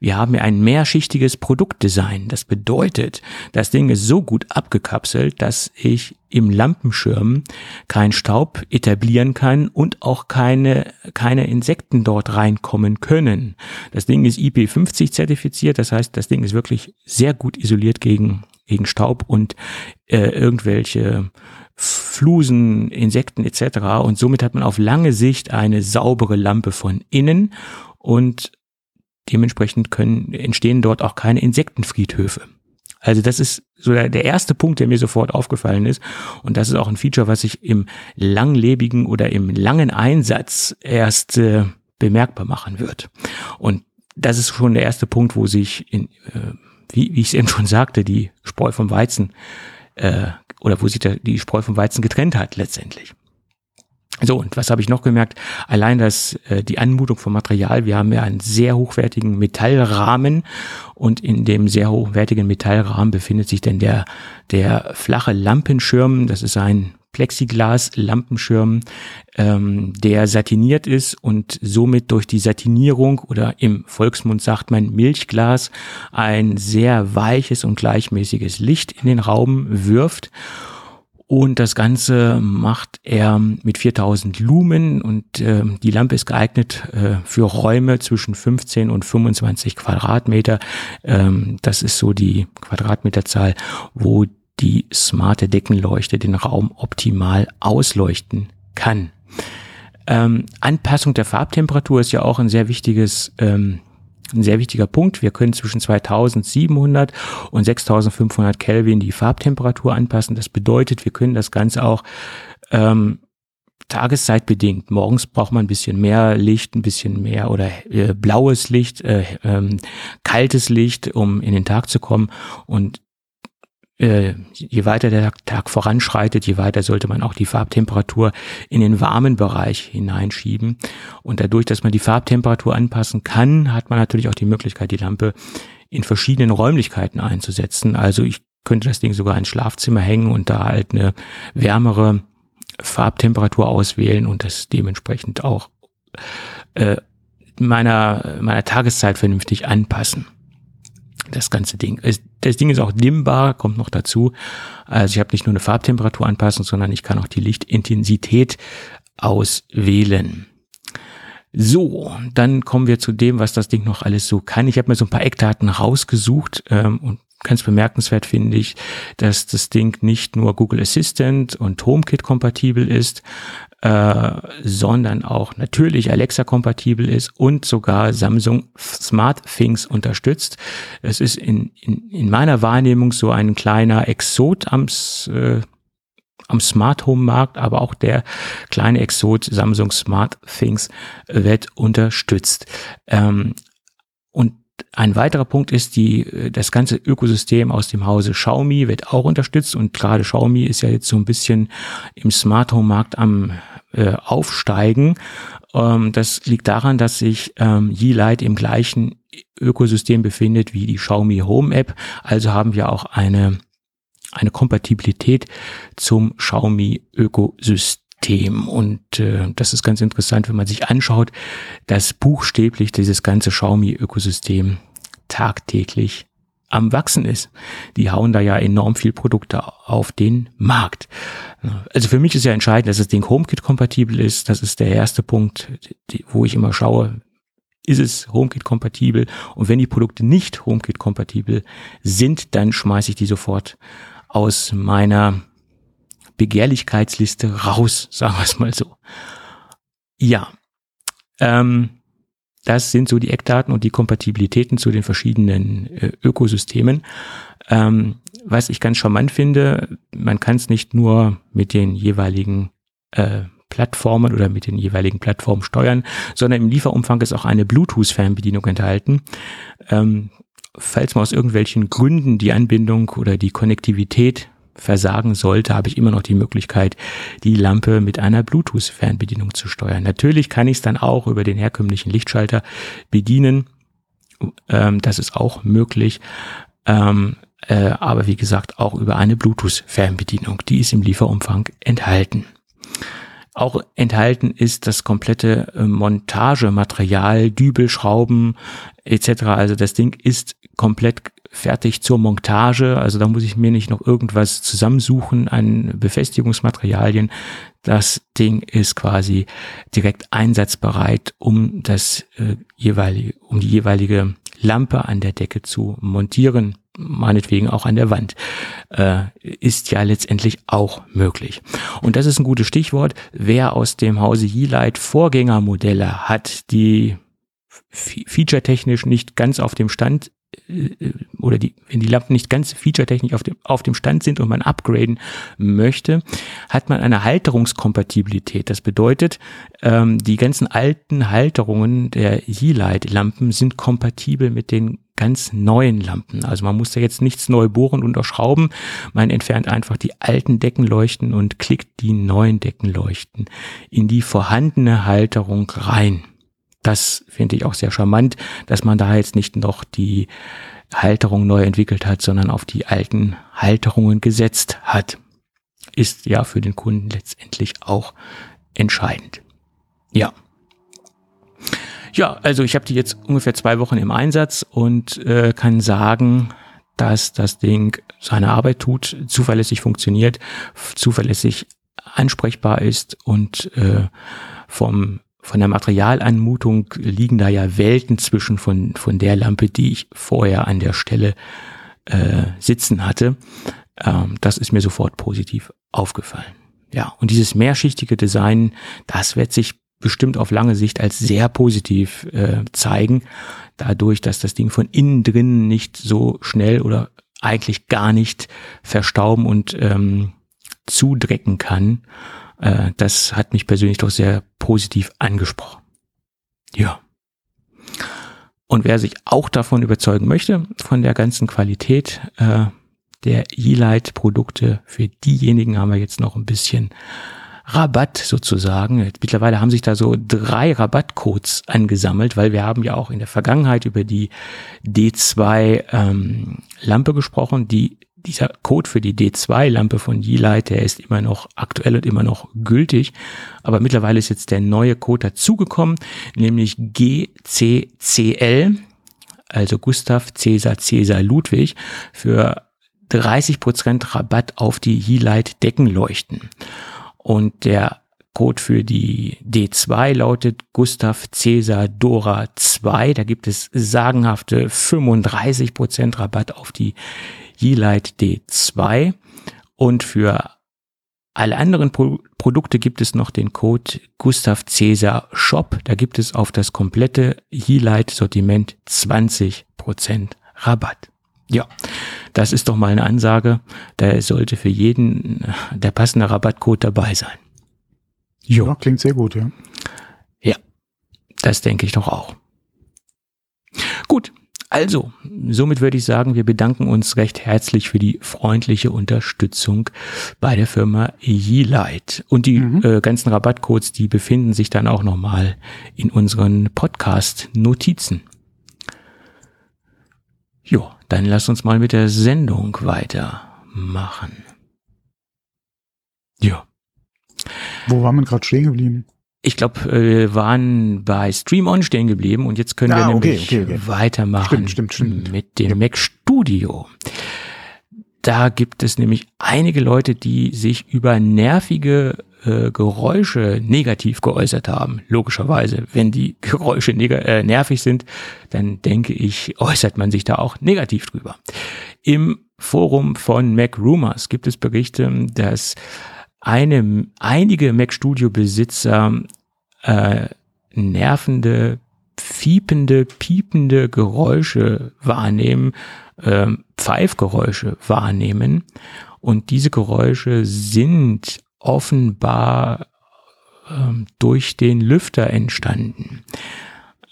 wir haben ja ein mehrschichtiges Produktdesign. Das bedeutet, das Ding ist so gut abgekapselt, dass ich im Lampenschirm keinen Staub etablieren kann und auch keine, keine Insekten dort reinkommen können. Das Ding ist IP50 zertifiziert, das heißt, das Ding ist wirklich sehr gut isoliert gegen, gegen Staub und äh, irgendwelche Flusen, Insekten etc. Und somit hat man auf lange Sicht eine saubere Lampe von innen und dementsprechend können, entstehen dort auch keine Insektenfriedhöfe. Also das ist so der, erste Punkt, der mir sofort aufgefallen ist. Und das ist auch ein Feature, was sich im langlebigen oder im langen Einsatz erst äh, bemerkbar machen wird. Und das ist schon der erste Punkt, wo sich, in, äh, wie, wie ich es eben schon sagte, die Spreu vom Weizen äh, oder wo sich der, die Spreu vom Weizen getrennt hat letztendlich. So, und was habe ich noch gemerkt? Allein das, äh, die Anmutung vom Material. Wir haben ja einen sehr hochwertigen Metallrahmen und in dem sehr hochwertigen Metallrahmen befindet sich dann der, der flache Lampenschirm. Das ist ein Plexiglas-Lampenschirm, ähm, der satiniert ist und somit durch die Satinierung oder im Volksmund sagt man Milchglas ein sehr weiches und gleichmäßiges Licht in den Raum wirft. Und das Ganze macht er mit 4000 Lumen und äh, die Lampe ist geeignet äh, für Räume zwischen 15 und 25 Quadratmeter. Ähm, das ist so die Quadratmeterzahl, wo die smarte Deckenleuchte den Raum optimal ausleuchten kann. Ähm, Anpassung der Farbtemperatur ist ja auch ein sehr wichtiges ähm, ein sehr wichtiger Punkt. Wir können zwischen 2700 und 6500 Kelvin die Farbtemperatur anpassen. Das bedeutet, wir können das Ganze auch ähm, tageszeitbedingt. Morgens braucht man ein bisschen mehr Licht, ein bisschen mehr oder äh, blaues Licht, äh, ähm, kaltes Licht, um in den Tag zu kommen. Und äh, je weiter der Tag voranschreitet, je weiter sollte man auch die Farbtemperatur in den warmen Bereich hineinschieben. Und dadurch, dass man die Farbtemperatur anpassen kann, hat man natürlich auch die Möglichkeit, die Lampe in verschiedenen Räumlichkeiten einzusetzen. Also ich könnte das Ding sogar ins Schlafzimmer hängen und da halt eine wärmere Farbtemperatur auswählen und das dementsprechend auch äh, meiner, meiner Tageszeit vernünftig anpassen das ganze Ding. Das Ding ist auch dimmbar, kommt noch dazu. Also ich habe nicht nur eine Farbtemperaturanpassung, sondern ich kann auch die Lichtintensität auswählen. So, dann kommen wir zu dem, was das Ding noch alles so kann. Ich habe mir so ein paar Eckdaten rausgesucht ähm, und ganz bemerkenswert finde ich, dass das Ding nicht nur Google Assistant und HomeKit kompatibel ist, äh, sondern auch natürlich Alexa kompatibel ist und sogar Samsung Smart Things unterstützt. Es ist in, in, in meiner Wahrnehmung so ein kleiner Exot am, äh, am Smart Home Markt, aber auch der kleine Exot Samsung Smart Things wird unterstützt. Ähm, und ein weiterer Punkt ist, die, das ganze Ökosystem aus dem Hause Xiaomi wird auch unterstützt und gerade Xiaomi ist ja jetzt so ein bisschen im Smart Home Markt am äh, aufsteigen. Ähm, das liegt daran, dass sich ähm, Yeelight im gleichen Ökosystem befindet wie die Xiaomi Home App. Also haben wir auch eine, eine Kompatibilität zum Xiaomi Ökosystem. Und äh, das ist ganz interessant, wenn man sich anschaut, dass buchstäblich dieses ganze Xiaomi-Ökosystem tagtäglich am Wachsen ist. Die hauen da ja enorm viel Produkte auf den Markt. Also für mich ist ja entscheidend, dass das Ding HomeKit kompatibel ist. Das ist der erste Punkt, wo ich immer schaue, ist es HomeKit kompatibel? Und wenn die Produkte nicht HomeKit kompatibel sind, dann schmeiße ich die sofort aus meiner Begehrlichkeitsliste raus, sagen wir es mal so. Ja, ähm, das sind so die Eckdaten und die Kompatibilitäten zu den verschiedenen äh, Ökosystemen. Ähm, was ich ganz charmant finde, man kann es nicht nur mit den jeweiligen äh, Plattformen oder mit den jeweiligen Plattformen steuern, sondern im Lieferumfang ist auch eine Bluetooth-Fernbedienung enthalten. Ähm, falls man aus irgendwelchen Gründen die Anbindung oder die Konnektivität versagen sollte, habe ich immer noch die Möglichkeit, die Lampe mit einer Bluetooth-Fernbedienung zu steuern. Natürlich kann ich es dann auch über den herkömmlichen Lichtschalter bedienen. Ähm, das ist auch möglich. Ähm, äh, aber wie gesagt, auch über eine Bluetooth-Fernbedienung. Die ist im Lieferumfang enthalten. Auch enthalten ist das komplette äh, Montagematerial, Dübel, Schrauben etc. Also das Ding ist komplett fertig zur Montage. Also da muss ich mir nicht noch irgendwas zusammensuchen an Befestigungsmaterialien. Das Ding ist quasi direkt einsatzbereit, um das äh, jeweilige, um die jeweilige Lampe an der Decke zu montieren, meinetwegen auch an der Wand, äh, ist ja letztendlich auch möglich. Und das ist ein gutes Stichwort. Wer aus dem Hause Yeelight Vorgängermodelle hat, die featuretechnisch nicht ganz auf dem Stand oder die, wenn die Lampen nicht ganz featuretechnisch auf dem, auf dem Stand sind und man upgraden möchte, hat man eine Halterungskompatibilität. Das bedeutet, ähm, die ganzen alten Halterungen der Yeelight-Lampen sind kompatibel mit den ganz neuen Lampen. Also man muss da jetzt nichts neu bohren und auch schrauben. Man entfernt einfach die alten Deckenleuchten und klickt die neuen Deckenleuchten in die vorhandene Halterung rein. Das finde ich auch sehr charmant, dass man da jetzt nicht noch die Halterung neu entwickelt hat, sondern auf die alten Halterungen gesetzt hat. Ist ja für den Kunden letztendlich auch entscheidend. Ja. Ja, also ich habe die jetzt ungefähr zwei Wochen im Einsatz und äh, kann sagen, dass das Ding seine Arbeit tut, zuverlässig funktioniert, zuverlässig ansprechbar ist und äh, vom von der Materialanmutung liegen da ja Welten zwischen von, von der Lampe, die ich vorher an der Stelle äh, sitzen hatte. Ähm, das ist mir sofort positiv aufgefallen. Ja, und dieses mehrschichtige Design, das wird sich bestimmt auf lange Sicht als sehr positiv äh, zeigen, dadurch, dass das Ding von innen drin nicht so schnell oder eigentlich gar nicht verstauben und ähm, zudrecken kann. Äh, das hat mich persönlich doch sehr positiv angesprochen. Ja. Und wer sich auch davon überzeugen möchte, von der ganzen Qualität äh, der E-Light-Produkte, für diejenigen haben wir jetzt noch ein bisschen Rabatt sozusagen. Mittlerweile haben sich da so drei Rabattcodes angesammelt, weil wir haben ja auch in der Vergangenheit über die D2 ähm, Lampe gesprochen. Die, dieser Code für die D2 Lampe von Yeelight, der ist immer noch aktuell und immer noch gültig. Aber mittlerweile ist jetzt der neue Code dazugekommen, nämlich GCCL, also Gustav Cäsar Cäsar Ludwig, für 30% Rabatt auf die Yeelight Deckenleuchten. Und der Code für die D2 lautet Gustav Cäsar Dora 2. Da gibt es sagenhafte 35% Rabatt auf die Yeelight D2. Und für alle anderen Pro Produkte gibt es noch den Code Gustav Cäsar Shop. Da gibt es auf das komplette Yeelight Sortiment 20% Rabatt. Ja, das ist doch mal eine Ansage. Da sollte für jeden der passende Rabattcode dabei sein. Jo. Ja, klingt sehr gut, ja. Ja, das denke ich doch auch. Gut, also, somit würde ich sagen, wir bedanken uns recht herzlich für die freundliche Unterstützung bei der Firma Yeelight. Und die mhm. äh, ganzen Rabattcodes, die befinden sich dann auch nochmal in unseren Podcast-Notizen. Jo, dann lass uns mal mit der Sendung weitermachen. Ja. Wo waren wir gerade stehen geblieben? Ich glaube, wir waren bei Stream On stehen geblieben und jetzt können ah, wir nämlich okay, okay, okay. weitermachen stimmt, stimmt, stimmt. mit dem ja. Mac Studio. Da gibt es nämlich einige Leute, die sich über nervige äh, Geräusche negativ geäußert haben. Logischerweise, wenn die Geräusche äh, nervig sind, dann denke ich, äußert man sich da auch negativ drüber. Im Forum von Mac Rumors gibt es Berichte, dass eine, einige Mac Studio Besitzer äh, nervende, fiepende, piepende Geräusche wahrnehmen, äh, Pfeifgeräusche wahrnehmen. Und diese Geräusche sind offenbar ähm, durch den Lüfter entstanden.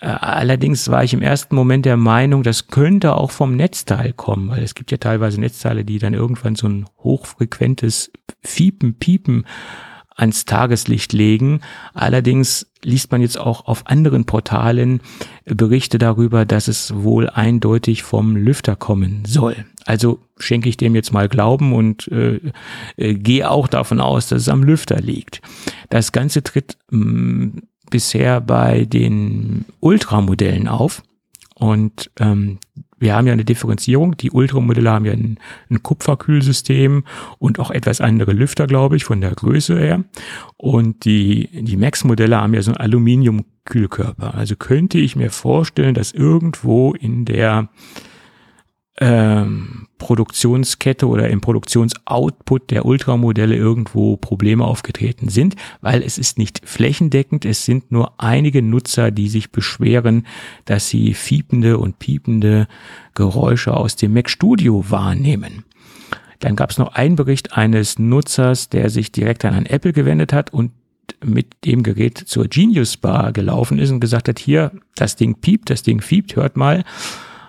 Äh, allerdings war ich im ersten Moment der Meinung, das könnte auch vom Netzteil kommen, weil es gibt ja teilweise Netzteile, die dann irgendwann so ein hochfrequentes Fiepen, Piepen ans Tageslicht legen. Allerdings liest man jetzt auch auf anderen Portalen Berichte darüber, dass es wohl eindeutig vom Lüfter kommen soll. Also schenke ich dem jetzt mal Glauben und äh, äh, gehe auch davon aus, dass es am Lüfter liegt. Das Ganze tritt mh, mm, bisher bei den Ultramodellen auf und ähm, wir haben ja eine Differenzierung. Die Ultramodelle haben ja ein, ein Kupferkühlsystem und auch etwas andere Lüfter, glaube ich, von der Größe her. Und die, die Max-Modelle haben ja so einen Aluminiumkühlkörper. Also könnte ich mir vorstellen, dass irgendwo in der ähm, Produktionskette oder im Produktionsoutput der Ultramodelle irgendwo Probleme aufgetreten sind, weil es ist nicht flächendeckend, es sind nur einige Nutzer, die sich beschweren, dass sie fiepende und piepende Geräusche aus dem Mac Studio wahrnehmen. Dann gab es noch einen Bericht eines Nutzers, der sich direkt an Apple gewendet hat und mit dem Gerät zur Genius Bar gelaufen ist und gesagt hat, hier, das Ding piept, das Ding fiebt, hört mal.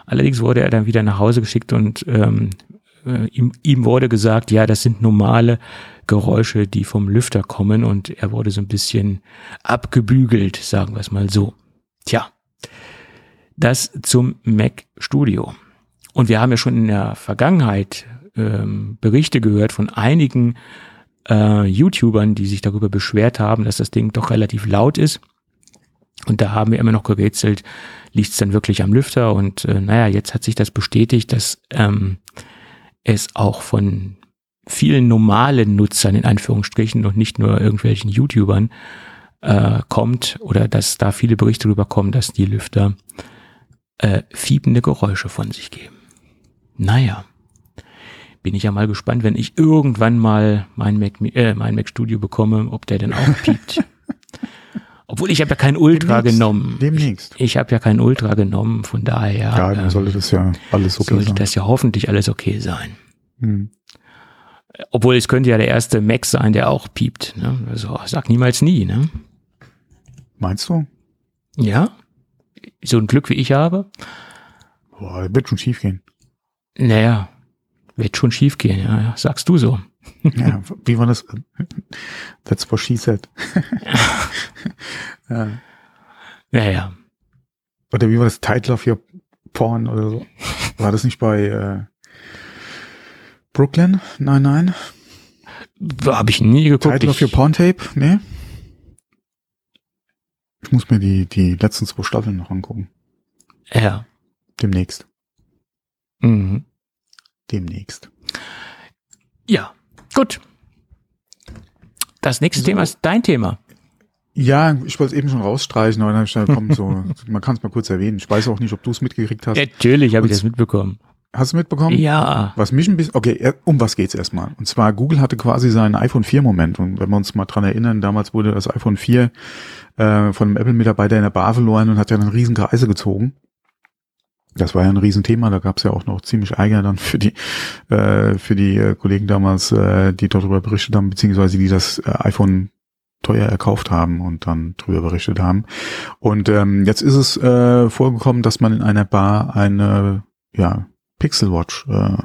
Allerdings wurde er dann wieder nach Hause geschickt und ähm, äh, ihm, ihm wurde gesagt, ja, das sind normale Geräusche, die vom Lüfter kommen und er wurde so ein bisschen abgebügelt, sagen wir es mal so. Tja, das zum Mac Studio. Und wir haben ja schon in der Vergangenheit ähm, Berichte gehört von einigen äh, YouTubern, die sich darüber beschwert haben, dass das Ding doch relativ laut ist. Und da haben wir immer noch gerätselt, liegt es dann wirklich am Lüfter? Und äh, naja, jetzt hat sich das bestätigt, dass ähm, es auch von vielen normalen Nutzern in Anführungsstrichen und nicht nur irgendwelchen YouTubern äh, kommt oder dass da viele Berichte darüber kommen, dass die Lüfter äh, fiebende Geräusche von sich geben. Naja, bin ich ja mal gespannt, wenn ich irgendwann mal mein Mac, äh, mein Mac Studio bekomme, ob der denn auch piept. Obwohl ich habe ja kein Ultra demnächst, genommen. Demnächst. Ich, ich habe ja kein Ultra genommen, von daher. Ja, dann ähm, sollte das ja alles okay sollte sein. das ja hoffentlich alles okay sein. Hm. Obwohl es könnte ja der erste Mac sein, der auch piept. Ne? Also sag niemals nie. Ne? Meinst du? Ja, so ein Glück wie ich habe. Boah, wird schon schief gehen. Naja, wird schon schief gehen, ja, ja, sagst du so. Ja, wie war das? That's what she said. ja. Naja. Oder wie war das? Title of your porn oder so? War das nicht bei äh, Brooklyn? Nein, nein. Habe ich nie geguckt. Title of your porn tape? Nee. Ich muss mir die, die letzten zwei Staffeln noch angucken. Ja. Demnächst. Mhm. Demnächst. Ja, gut. Das nächste So. Thema ist dein Thema. Ja, ich wollte es eben schon rausstreichen, aber dann hab ich gedacht, komm, so, man kann es mal kurz erwähnen. Ich weiß auch nicht, ob du es mitgekriegt hast. Natürlich habe ich das mitbekommen. Hast du mitbekommen? Ja. Was mich ein bisschen, okay, um was geht's erstmal? Und zwar, Google hatte quasi seinen iPhone 4 Moment. Und wenn wir uns mal dran erinnern, damals wurde das iPhone 4 äh, von einem Apple-Mitarbeiter in der Bar verloren und hat ja einen riesen Kreise gezogen. Das war ja ein Riesenthema, da gab's ja auch noch ziemlich Ärger dann für die, äh, für die äh, Kollegen damals, äh, die darüber berichtet haben, beziehungsweise die das äh, iPhone teuer erkauft haben und dann drüber berichtet haben. Und ähm, jetzt ist es äh, vorgekommen, dass man in einer Bar eine, ja, Pixel Watch, äh,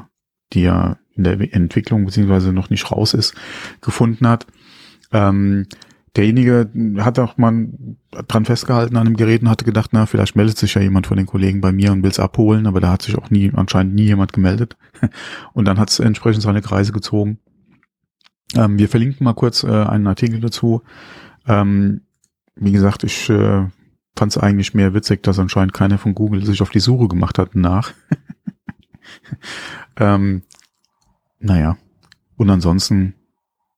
die ja in der Entwicklung beziehungsweise noch nicht raus ist, gefunden hat. Ähm, derjenige hat auch mal dran festgehalten an dem Gerät und hatte gedacht, na, vielleicht meldet sich ja jemand von den Kollegen bei mir und will es abholen, aber da hat sich auch nie, anscheinend nie jemand gemeldet. Und dann hat es entsprechend seine Kreise gezogen. Ähm, wir verlinken mal kurz äh, einen Artikel dazu. Ähm, wie gesagt, ich äh, fand es eigentlich mehr witzig, dass anscheinend keiner von Google sich auf die Suche gemacht hat nach. ähm, naja. Und ansonsten,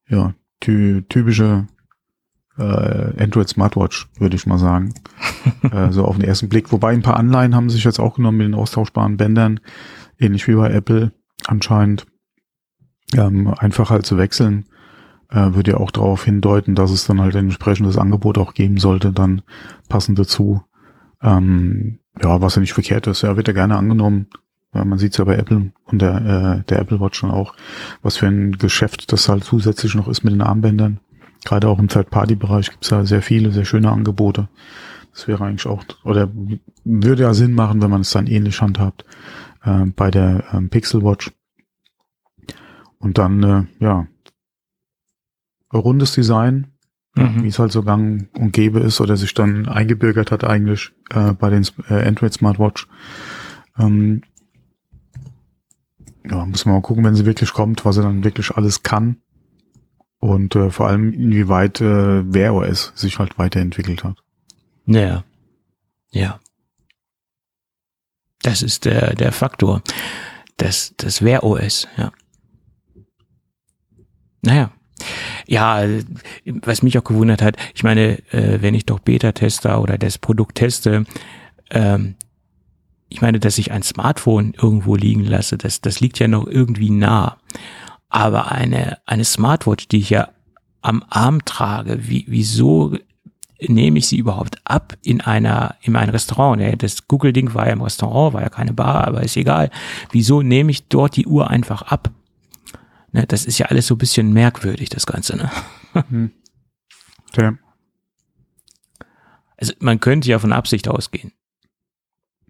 ja, ty typische äh, Android Smartwatch, würde ich mal sagen. äh, so auf den ersten Blick. Wobei ein paar Anleihen haben sich jetzt auch genommen mit den austauschbaren Bändern, ähnlich wie bei Apple anscheinend. Ähm, einfach halt zu wechseln, äh, würde ja auch darauf hindeuten, dass es dann halt ein entsprechendes Angebot auch geben sollte, dann passend dazu. Ähm, ja, was ja nicht verkehrt ist, ja, wird ja gerne angenommen. Ja, man sieht es ja bei Apple und der, äh, der Apple Watch schon auch, was für ein Geschäft das halt zusätzlich noch ist mit den Armbändern. Gerade auch im Third-Party-Bereich gibt es ja sehr viele, sehr schöne Angebote. Das wäre eigentlich auch, oder würde ja Sinn machen, wenn man es dann ähnlich handhabt äh, bei der ähm, Pixel Watch. Und dann, äh, ja, rundes Design, Mhm. wie es halt so gang und gäbe ist oder sich dann eingebürgert hat eigentlich äh, bei den äh, Android Smartwatch. Ähm, ja, muss man mal gucken, wenn sie wirklich kommt, was sie dann wirklich alles kann. Und äh, vor allem, inwieweit äh, Wear OS sich halt weiterentwickelt hat. Ja. Ja. Das ist der, der Faktor. Das, das Wear OS, ja. Naja. Ja, was mich auch gewundert hat, ich meine, äh, wenn ich doch Beta-Tester oder das Produkt teste, ähm, ich meine, dass ich ein Smartphone irgendwo liegen lasse, das, das liegt ja noch irgendwie nah. Aber eine, eine Smartwatch, die ich ja am Arm trage, wie, wieso nehme ich sie überhaupt ab in einer, in einem Restaurant? Das Google-Ding war ja im Restaurant, war ja keine Bar, aber ist egal. Wieso nehme ich dort die Uhr einfach ab? Ne, das ist ja alles so ein bisschen merkwürdig, das Ganze, ne? Tja. Also man könnte ja von Absicht ausgehen.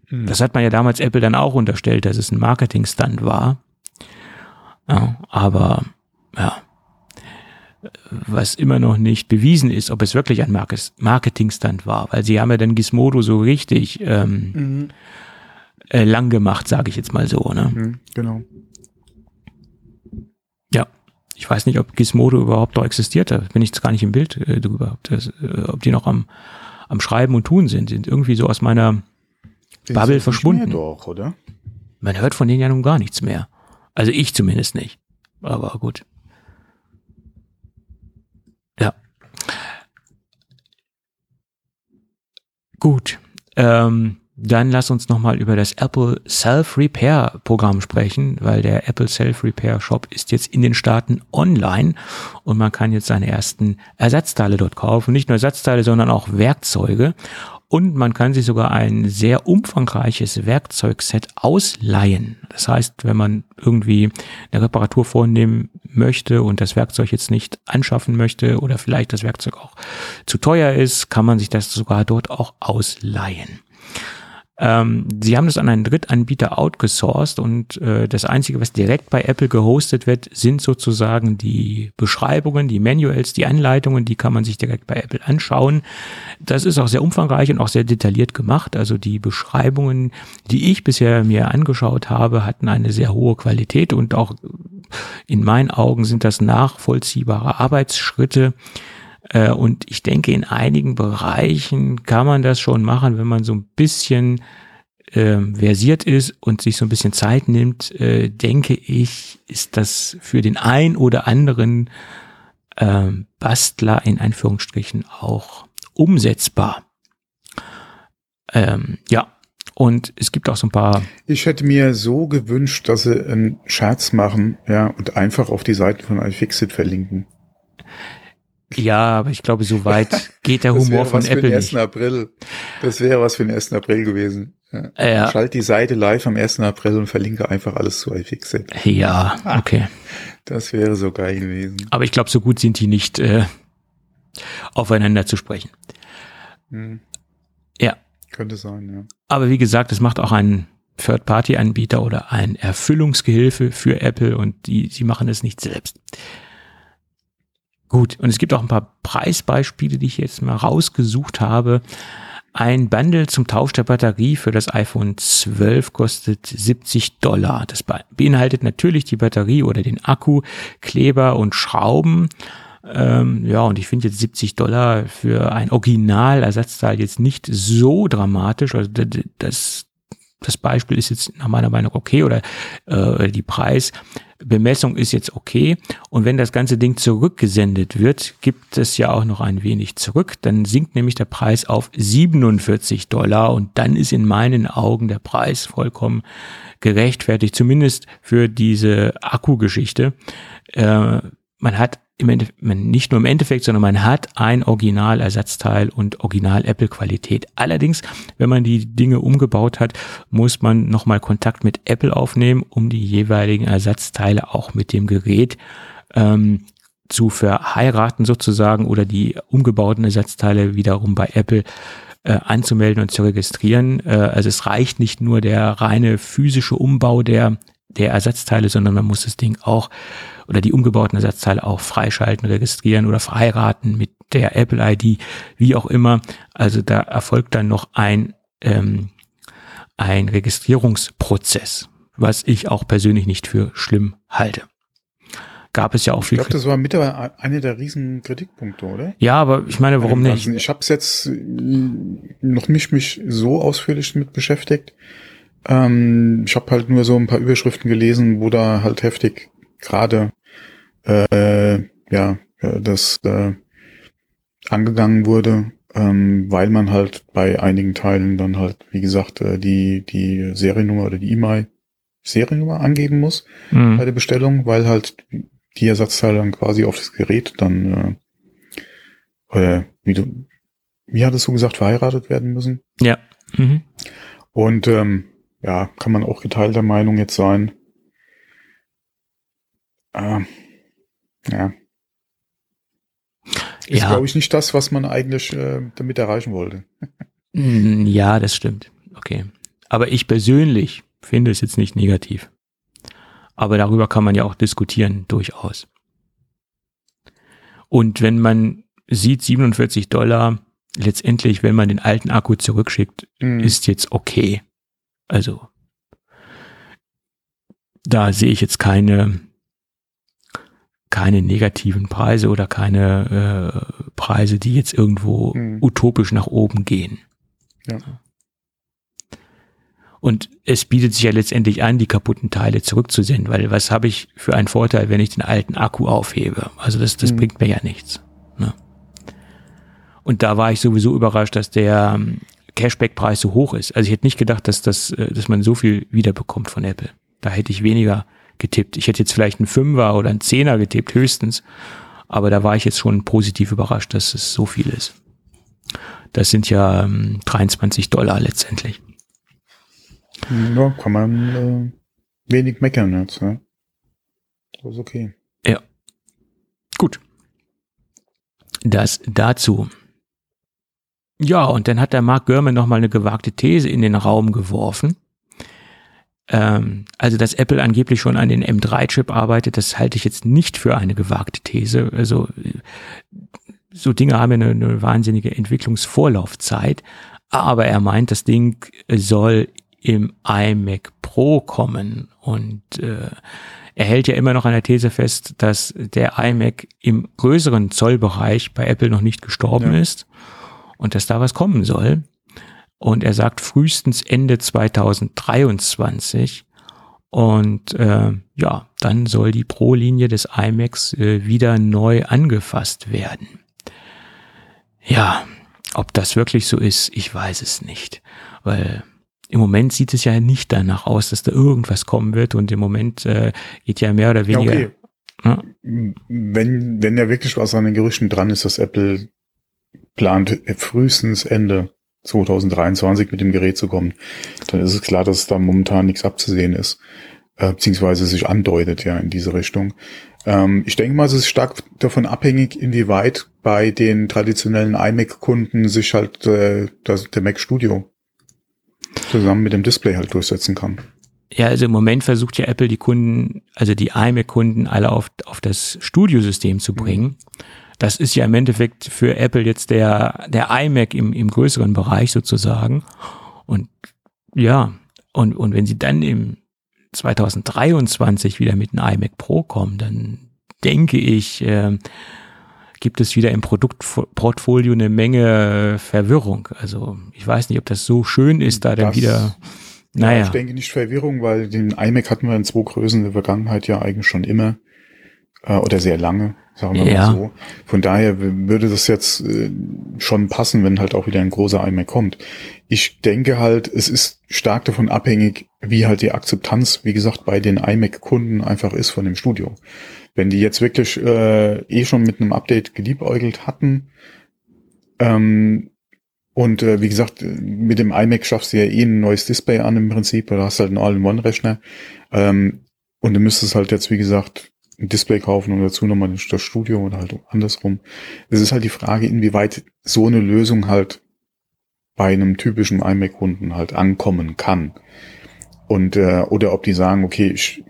Das hat man ja damals Apple dann auch unterstellt, dass es ein Marketing-Stunt war. Ja, aber ja, was immer noch nicht bewiesen ist, ob es wirklich ein Marketing-Stunt war, weil sie haben ja dann Gizmodo so richtig ähm, Mhm. äh, lang gemacht, sage ich jetzt mal so. Ne? Mhm, genau. Ja, ich weiß nicht, ob Gizmodo überhaupt noch existiert. Da bin ich jetzt gar nicht im Bild äh, drüber, ob, das, äh, ob die noch am, am Schreiben und Tun sind. Sind irgendwie so aus meiner Bubble verschwunden. Doch, oder? Man hört von denen ja nun gar nichts mehr. Also ich zumindest nicht. Aber gut. Ja. Gut. Ähm, dann lass uns nochmal über das Apple Self-Repair-Programm sprechen, weil der Apple Self-Repair-Shop ist jetzt in den Staaten online und man kann jetzt seine ersten Ersatzteile dort kaufen. Nicht nur Ersatzteile, sondern auch Werkzeuge. Und man kann sich sogar ein sehr umfangreiches Werkzeugset ausleihen. Das heißt, wenn man irgendwie eine Reparatur vornehmen möchte und das Werkzeug jetzt nicht anschaffen möchte oder vielleicht das Werkzeug auch zu teuer ist, kann man sich das sogar dort auch ausleihen. Ähm, sie haben das an einen Drittanbieter outgesourced und äh, das Einzige, was direkt bei Apple gehostet wird, sind sozusagen die Beschreibungen, die Manuals, die Anleitungen, die kann man sich direkt bei Apple anschauen. Das ist auch sehr umfangreich und auch sehr detailliert gemacht. Also die Beschreibungen, die ich bisher mir angeschaut habe, hatten eine sehr hohe Qualität und auch in meinen Augen sind das nachvollziehbare Arbeitsschritte. Äh, und ich denke, in einigen Bereichen kann man das schon machen, wenn man so ein bisschen äh, versiert ist und sich so ein bisschen Zeit nimmt, äh, denke ich, ist das für den ein oder anderen äh, Bastler in Anführungsstrichen auch umsetzbar. Ähm, ja, und es gibt auch so ein paar. Ich hätte mir so gewünscht, dass sie einen Scherz machen, ja, und einfach auf die Seite von iFixit verlinken. Ja, aber ich glaube, so weit geht der Humor von Apple nicht. Das wäre was für den 1. April. Das wäre was für den 1. April gewesen. Ja. ja. Schalt die Seite live am 1. April und verlinke einfach alles zu iFixit. Ja, okay. Das wäre so geil gewesen. Aber ich glaube, so gut sind die nicht äh, aufeinander zu sprechen. Hm. Ja. Könnte sein, ja. Aber wie gesagt, es macht auch ein Third-Party-Anbieter oder ein Erfüllungsgehilfe für Apple und die, sie machen es nicht selbst. Gut, und es gibt auch ein paar Preisbeispiele, die ich jetzt mal rausgesucht habe. Ein Bundle zum Tausch der Batterie für das iPhone 12 kostet 70 Dollar. Das beinhaltet natürlich die Batterie oder den Akku, Kleber und Schrauben. Ähm, ja, und ich finde jetzt 70 Dollar für ein Originalersatzteil jetzt nicht so dramatisch. Also das, das Beispiel ist jetzt nach meiner Meinung okay oder äh, die Preisbemessung ist jetzt okay. Und wenn das ganze Ding zurückgesendet wird, gibt es ja auch noch ein wenig zurück. Dann sinkt nämlich der Preis auf 47 Dollar und dann ist in meinen Augen der Preis vollkommen gerechtfertigt, zumindest für diese Akkugeschichte. Äh, man hat im Endeffekt, nicht nur im Endeffekt, sondern man hat ein Originalersatzteil und Original-Apple-Qualität. Allerdings, wenn man die Dinge umgebaut hat, muss man nochmal Kontakt mit Apple aufnehmen, um die jeweiligen Ersatzteile auch mit dem Gerät ähm, zu verheiraten sozusagen oder die umgebauten Ersatzteile wiederum bei Apple äh, anzumelden und zu registrieren. Äh, also es reicht nicht nur der reine physische Umbau der, der Ersatzteile, sondern man muss das Ding auch oder die umgebauten Ersatzteile auch freischalten, registrieren oder verheiraten mit der Apple ID, wie auch immer. Also da erfolgt dann noch ein, ähm, ein Registrierungsprozess, was ich auch persönlich nicht für schlimm halte. Gab es ja auch viel. Ich glaube, das war mit einer der riesen Kritikpunkte, oder? Ja, aber ich meine, warum nicht? Ich habe es jetzt noch nicht mich so ausführlich mit beschäftigt. Ähm, ich habe halt nur so ein paar Überschriften gelesen, wo da halt heftig gerade äh, ja, das äh, angegangen wurde, ähm, weil man halt bei einigen Teilen dann halt, wie gesagt, äh, die, die Seriennummer oder die E-Mail Seriennummer angeben muss mhm. bei der Bestellung, weil halt die Ersatzteile dann quasi auf das Gerät dann, äh, äh, wie du, wie hattest du gesagt, verheiratet werden müssen? Ja. Mhm. Und ähm, ja, kann man auch geteilter Meinung jetzt sein. Äh, ja. Ist, ja. glaube ich, nicht das, was man eigentlich äh, damit erreichen wollte. Mm, ja, das stimmt. Okay. Aber ich persönlich finde es jetzt nicht negativ. Aber darüber kann man ja auch diskutieren, durchaus. Und wenn man sieht, 47 Dollar, letztendlich, wenn man den alten Akku zurückschickt, mhm. ist jetzt okay. Also, da sehe ich jetzt keine, keine negativen Preise oder keine äh, Preise, die jetzt irgendwo mhm. utopisch nach oben gehen. Ja. Und es bietet sich ja letztendlich an, die kaputten Teile zurückzusenden, weil was habe ich für einen Vorteil, wenn ich den alten Akku aufhebe? Also das, das mhm. bringt mir ja nichts. Ne? Und da war ich sowieso überrascht, dass der ähm, Cashback-Preis so hoch ist. Also ich hätte nicht gedacht, dass das, äh, dass man so viel wiederbekommt von Apple. Da hätte ich weniger getippt. Ich hätte jetzt vielleicht einen Fünfer oder einen Zehner getippt, höchstens. Aber da war ich jetzt schon positiv überrascht, dass es so viel ist. Das sind ja ähm, 23 Dollar letztendlich. Ja, kann man äh, wenig meckern jetzt. Ja. Das ist okay. Ja. Gut. Das dazu. Ja, und dann hat der Mark Gurman nochmal eine gewagte These in den Raum geworfen. Ähm, also, dass Apple angeblich schon an den M3-Chip arbeitet, das halte ich jetzt nicht für eine gewagte These. Also, so Dinge haben ja eine, eine wahnsinnige Entwicklungsvorlaufzeit. Aber er meint, das Ding soll im iMac Pro kommen. Und äh, er hält ja immer noch an der These fest, dass der iMac im größeren Zollbereich bei Apple noch nicht gestorben ja. ist und dass da was kommen soll. Und er sagt frühestens Ende 2023. Und äh, ja, dann soll die Pro-Linie des iMacs äh, wieder neu angefasst werden. Ja, ob das wirklich so ist, ich weiß es nicht. Weil im Moment sieht es ja nicht danach aus, dass da irgendwas kommen wird und im Moment äh, geht ja mehr oder weniger. Ja, okay. ja. Wenn, wenn ja wirklich was an den Gerüchten dran ist, dass Apple plant, frühestens Ende 2023 mit dem Gerät zu kommen, dann ist es klar, dass da momentan nichts abzusehen ist, äh, beziehungsweise sich andeutet ja in diese Richtung. Ähm, ich denke mal, es ist stark davon abhängig, inwieweit bei den traditionellen iMac-Kunden sich halt äh, das, der Mac Studio zusammen mit dem Display halt durchsetzen kann. Ja, also im Moment versucht ja Apple die Kunden, also die iMac-Kunden alle auf, auf das Studiosystem zu bringen. Mhm. Das ist ja im Endeffekt für Apple jetzt der, der iMac im, im größeren Bereich sozusagen. Und ja, und, und wenn sie dann im 2023 wieder mit einem iMac Pro kommen, dann denke ich, äh, gibt es wieder im Produktportfolio eine Menge Verwirrung. Also ich weiß nicht, ob das so schön ist, da das, dann wieder. Naja. Ja, ich denke nicht Verwirrung, weil den iMac hatten wir in zwei Größen in der Vergangenheit ja eigentlich schon immer äh, oder sehr lange, sagen wir ja. mal so. Von daher würde das jetzt äh, schon passen, wenn halt auch wieder ein großer iMac kommt. Ich denke halt, es ist stark davon abhängig, wie halt die Akzeptanz, wie gesagt, bei den iMac-Kunden einfach ist von dem Studio. Wenn die jetzt wirklich äh, eh schon mit einem Update geliebäugelt hatten, ähm, und äh, wie gesagt, mit dem iMac schaffst du ja eh ein neues Display an im Prinzip, du hast halt einen All-in-One-Rechner. Ähm, und du müsstest halt jetzt, wie gesagt, ein Display kaufen und dazu nochmal das Studio oder halt andersrum. Es ist halt die Frage, inwieweit so eine Lösung halt bei einem typischen iMac-Kunden halt ankommen kann. Und äh, oder ob die sagen, okay, ich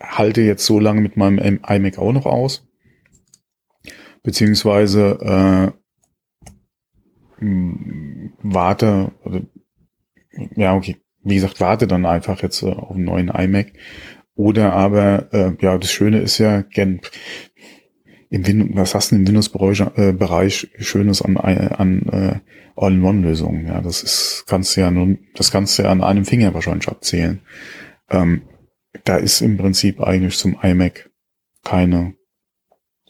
halte jetzt so lange mit meinem iMac auch noch aus. Beziehungsweise äh, warte, oder, ja, okay, wie gesagt, warte dann einfach jetzt äh, auf einen neuen iMac. Oder aber, äh, ja, das Schöne ist ja, gen, im Win was hast du im Windows-Bereich äh, Schönes an, an äh, All-in-One-Lösungen? Ja, das ist, kannst du ja nun, das kannst du ja an einem Finger wahrscheinlich abzählen. Ähm, da ist im Prinzip eigentlich zum iMac keine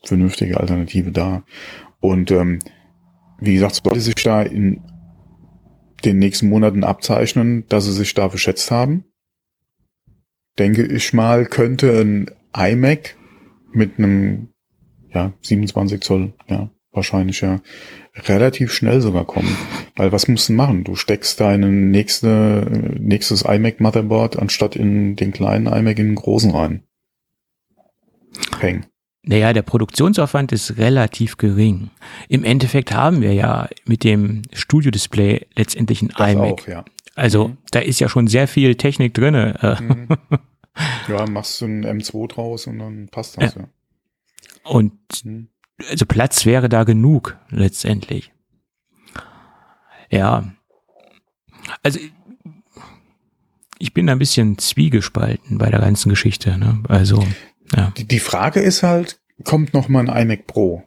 vernünftige Alternative da. Und ähm, wie gesagt, sollte sich da in den nächsten Monaten abzeichnen, dass sie sich da verschätzt haben. Denke ich mal, könnte ein iMac mit einem ja, 27 Zoll, ja, wahrscheinlich ja relativ schnell sogar kommen. Weil was musst du machen? Du steckst dein nächste, nächstes iMac Motherboard anstatt in den kleinen iMac in den großen rein. Peng. Naja, der Produktionsaufwand ist relativ gering. Im Endeffekt haben wir ja mit dem Studio-Display letztendlich ein das iMac. Auch, ja. Also mhm. da ist ja schon sehr viel Technik drinne. Mhm. Ja, machst du ein M2 draus und dann passt das ja. ja. Und mhm also Platz wäre da genug letztendlich. Ja. Also ich bin ein bisschen zwiegespalten bei der ganzen Geschichte. Ne? Also ja. Die, die Frage ist halt, kommt noch mal ein iMac Pro?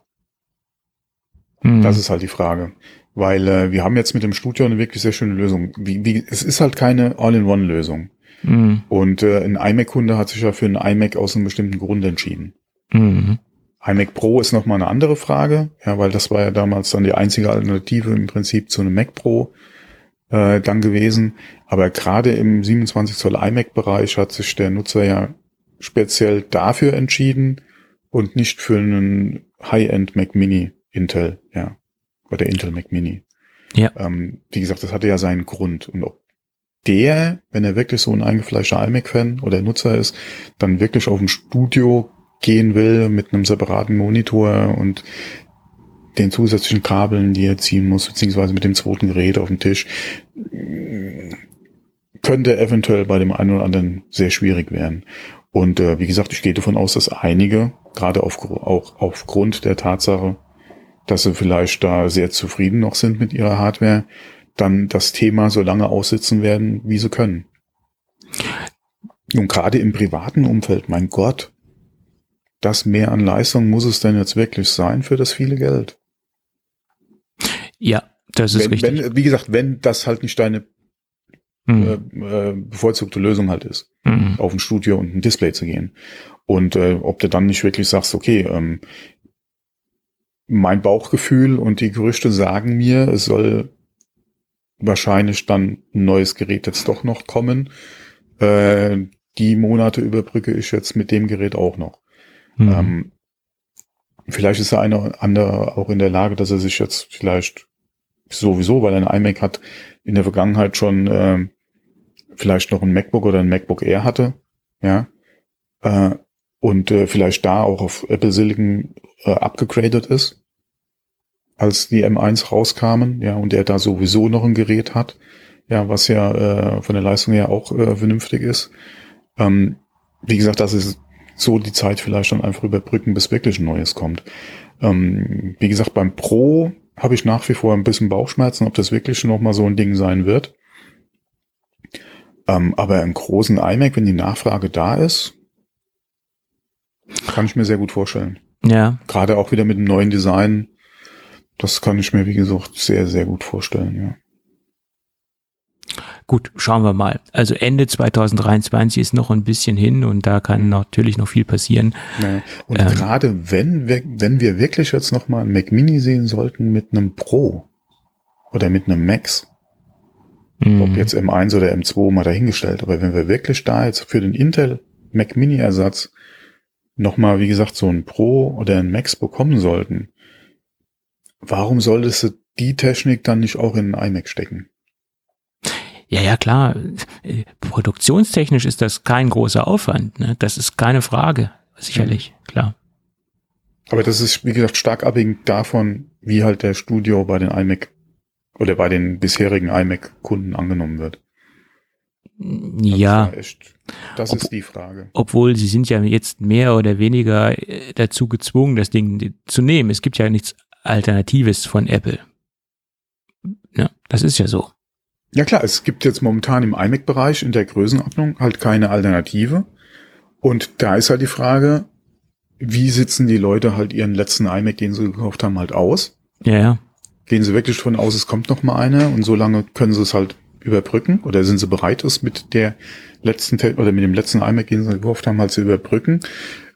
Hm. Das ist halt die Frage. Weil äh, wir haben jetzt mit dem Studio eine wirklich sehr schöne Lösung. Wie, wie, es ist halt keine All-in-One-Lösung. Mhm. Und äh, ein iMac-Kunde hat sich ja für einen iMac aus einem bestimmten Grund entschieden. Mhm iMac Pro ist nochmal eine andere Frage, ja, weil das war ja damals dann die einzige Alternative im Prinzip zu einem Mac Pro äh, dann gewesen. Aber gerade im 27 Zoll iMac-Bereich hat sich der Nutzer ja speziell dafür entschieden und nicht für einen High-End Mac Mini Intel, ja, oder Intel Mac Mini. Ja. Ähm, wie gesagt, das hatte ja seinen Grund. Und ob der, wenn er wirklich so ein eingefleischter iMac-Fan oder Nutzer ist, dann wirklich auf ein Studio gehen will mit einem separaten Monitor und den zusätzlichen Kabeln, die er ziehen muss, beziehungsweise mit dem zweiten Gerät auf dem Tisch, könnte eventuell bei dem einen oder anderen sehr schwierig werden. Und äh, wie gesagt, ich gehe davon aus, dass einige, gerade auf, auch aufgrund der Tatsache, dass sie vielleicht da sehr zufrieden noch sind mit ihrer Hardware, dann das Thema so lange aussitzen werden, wie sie können. Und gerade im privaten Umfeld, mein Gott, das mehr an Leistung muss es denn jetzt wirklich sein für das viele Geld? Ja, das ist wenn, richtig. Wenn, wie gesagt, wenn das halt nicht deine mhm. äh, bevorzugte Lösung halt ist, mhm. auf ein Studio und ein Display zu gehen. Und äh, ob du dann nicht wirklich sagst, okay, ähm, mein Bauchgefühl und die Gerüchte sagen mir, es soll wahrscheinlich dann ein neues Gerät jetzt doch noch kommen. Äh, die Monate überbrücke ich jetzt mit dem Gerät auch noch. Mhm. Ähm, vielleicht ist der eine oder andere auch in der Lage, dass er sich jetzt vielleicht sowieso, weil er ein iMac hat, in der Vergangenheit schon äh, vielleicht noch ein MacBook oder ein MacBook Air hatte, ja, äh, und äh, vielleicht da auch auf Apple Silicon äh, abgegradet ist, als die M1 rauskamen, ja, und er da sowieso noch ein Gerät hat, ja, was ja äh, von der Leistung her auch äh, vernünftig ist. Ähm, wie gesagt, das ist so die Zeit vielleicht dann einfach überbrücken, bis wirklich ein neues kommt. Ähm, wie gesagt, beim Pro habe ich nach wie vor ein bisschen Bauchschmerzen, ob das wirklich noch mal so ein Ding sein wird. Ähm, aber im großen iMac, wenn die Nachfrage da ist, kann ich mir sehr gut vorstellen. Ja. Gerade auch wieder mit dem neuen Design. Das kann ich mir, wie gesagt, sehr, sehr gut vorstellen, ja. Gut, schauen wir mal. Also Ende 2023 ist noch ein bisschen hin und da kann natürlich noch viel passieren. Ja. Und ähm, gerade wenn wir, wenn wir wirklich jetzt noch mal ein Mac Mini sehen sollten mit einem Pro oder mit einem Max, ob mhm. jetzt M1 oder M2 mal dahingestellt, aber wenn wir wirklich da jetzt für den Intel Mac Mini Ersatz noch mal, wie gesagt, so ein Pro oder ein Max bekommen sollten, warum solltest du die Technik dann nicht auch in ein iMac stecken? Ja, ja, klar. Produktionstechnisch ist das kein großer Aufwand. Ne? Das ist keine Frage. Sicherlich, mhm. klar. Aber das ist, wie gesagt, stark abhängig davon, wie halt der Studio bei den iMac oder bei den bisherigen iMac-Kunden angenommen wird. Ja. Das, echt, das Ob, ist die Frage. Obwohl sie sind ja jetzt mehr oder weniger äh, dazu gezwungen, das Ding zu nehmen. Es gibt ja nichts Alternatives von Apple. Ja, das ist ja so. Ja klar, es gibt jetzt momentan im iMac-Bereich in der Größenordnung halt keine Alternative. Und da ist halt die Frage, wie sitzen die Leute halt ihren letzten iMac, den sie gekauft haben, halt aus? Ja, ja. Gehen sie wirklich davon aus, es kommt noch mal einer und so lange können sie es halt überbrücken oder sind sie bereit, es mit der letzten oder mit dem letzten iMac, den sie gekauft haben, halt zu überbrücken?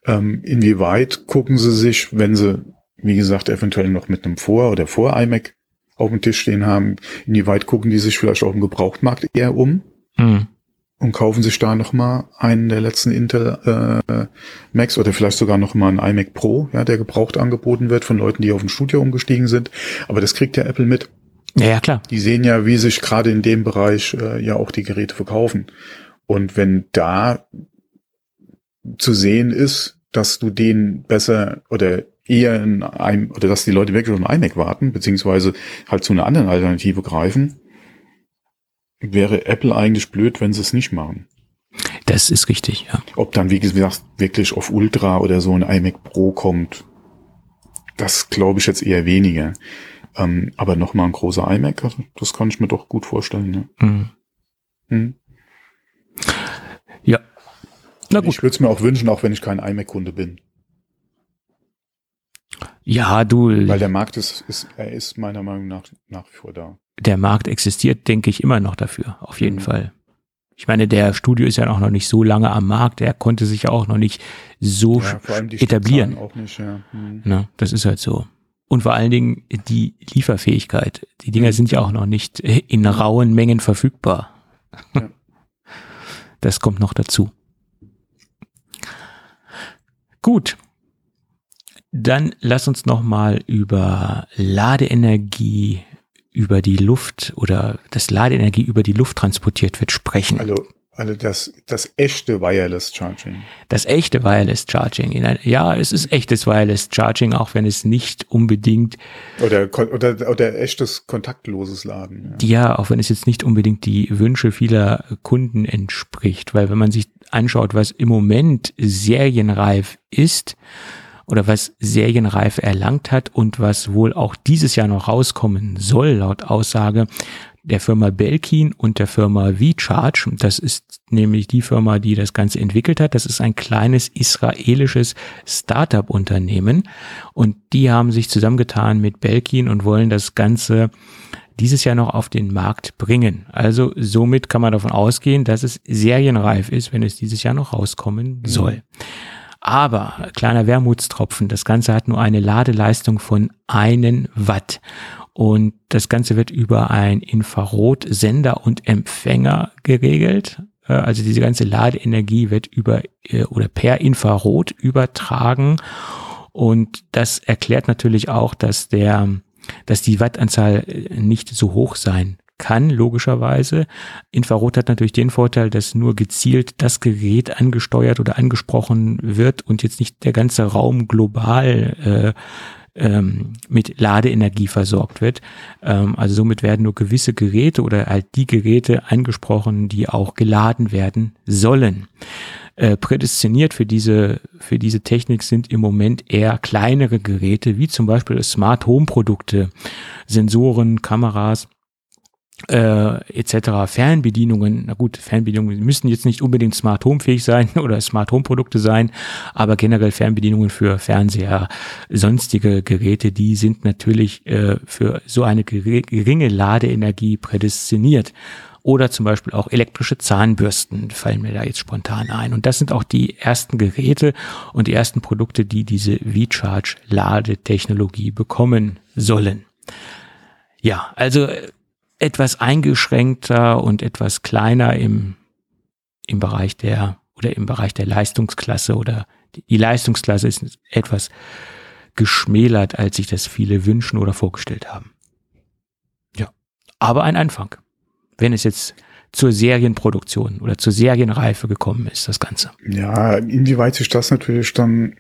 Ähm, inwieweit gucken sie sich, wenn sie, wie gesagt, eventuell noch mit einem Vor- oder Vor-iMac auf dem Tisch stehen haben, inwieweit gucken die sich vielleicht auf dem Gebrauchtmarkt eher um mhm. und kaufen sich da nochmal einen der letzten Intel äh, Macs oder vielleicht sogar nochmal einen iMac Pro, ja, der gebraucht angeboten wird von Leuten, die auf dem Studio umgestiegen sind. Aber das kriegt ja Apple mit. Ja, ja klar. Die sehen ja, wie sich gerade in dem Bereich äh, ja auch die Geräte verkaufen. Und wenn da zu sehen ist, dass du den besser oder eher in einem, oder dass die Leute wirklich auf ein iMac warten, beziehungsweise halt zu einer anderen Alternative greifen, wäre Apple eigentlich blöd, wenn sie es nicht machen. Das ist richtig, ja. Ob dann, wie gesagt, wirklich auf Ultra oder so ein iMac Pro kommt, das glaube ich jetzt eher weniger. Ähm, aber nochmal ein großer iMac, also das kann ich mir doch gut vorstellen. Ja. Mhm. Mhm. Ja. Na gut. Ich würde es mir auch wünschen, auch wenn ich kein iMac-Kunde bin. Ja, du. Weil der Markt ist, ist, er ist meiner Meinung nach nach wie vor da. Der Markt existiert, denke ich, immer noch dafür, auf jeden mhm. Fall. Ich meine, der Studio ist ja auch noch nicht so lange am Markt, er konnte sich ja auch noch nicht so ja, etablieren. Auch nicht, ja. Mhm. Na, das ist halt so. Und vor allen Dingen die Lieferfähigkeit. Die Dinger mhm. sind ja auch noch nicht in rauen Mengen verfügbar. Ja. Das kommt noch dazu. Gut, dann lass uns noch mal über Ladeenergie, über die Luft oder das Ladeenergie über die Luft transportiert wird, sprechen. Also also das, das echte Wireless Charging. Das echte Wireless Charging. Ja, es ist echtes Wireless Charging, auch wenn es nicht unbedingt. Oder, oder, oder echtes kontaktloses Laden. Ja. ja, auch wenn es jetzt nicht unbedingt die Wünsche vieler Kunden entspricht. Weil wenn man sich anschaut, was im Moment serienreif ist, oder was serienreif erlangt hat und was wohl auch dieses Jahr noch rauskommen soll, laut Aussage, der Firma Belkin und der Firma VCharge. Das ist nämlich die Firma, die das Ganze entwickelt hat. Das ist ein kleines israelisches Startup-Unternehmen und die haben sich zusammengetan mit Belkin und wollen das Ganze dieses Jahr noch auf den Markt bringen. Also somit kann man davon ausgehen, dass es serienreif ist, wenn es dieses Jahr noch rauskommen mhm. soll. Aber, kleiner Wermutstropfen, das Ganze hat nur eine Ladeleistung von einen Watt. Und das Ganze wird über ein Infrarotsender und Empfänger geregelt. Äh, also diese ganze Ladeenergie wird über äh, oder per Infrarot übertragen. Und das erklärt natürlich auch, dass der, dass die Wattanzahl äh, nicht so hoch sein kann, logischerweise. Infrarot hat natürlich den Vorteil, dass nur gezielt das Gerät angesteuert oder angesprochen wird und jetzt nicht der ganze Raum global äh, ähm, mit Ladeenergie versorgt wird. Ähm, also somit werden nur gewisse Geräte oder halt die Geräte angesprochen, die auch geladen werden sollen. Äh, prädestiniert für diese, für diese Technik sind im Moment eher kleinere Geräte, wie zum Beispiel Smart Home Produkte, Sensoren, Kameras, äh, etc. Fernbedienungen, na gut, Fernbedienungen müssen jetzt nicht unbedingt Smart Home fähig sein oder Smart Home Produkte sein, aber generell Fernbedienungen für Fernseher, sonstige Geräte, die sind natürlich äh, für so eine geringe Ladeenergie prädestiniert. Oder zum Beispiel auch elektrische Zahnbürsten fallen mir da jetzt spontan ein. Und das sind auch die ersten Geräte und die ersten Produkte, die diese V-Charge Ladetechnologie bekommen sollen. Ja, also etwas eingeschränkter und etwas kleiner im, im Bereich der oder im Bereich der Leistungsklasse oder die Leistungsklasse ist etwas geschmälert, als sich das viele wünschen oder vorgestellt haben. Ja, aber ein Anfang. Wenn es jetzt zur Serienproduktion oder zur Serienreife gekommen ist, das Ganze. Ja, inwieweit sich das natürlich dann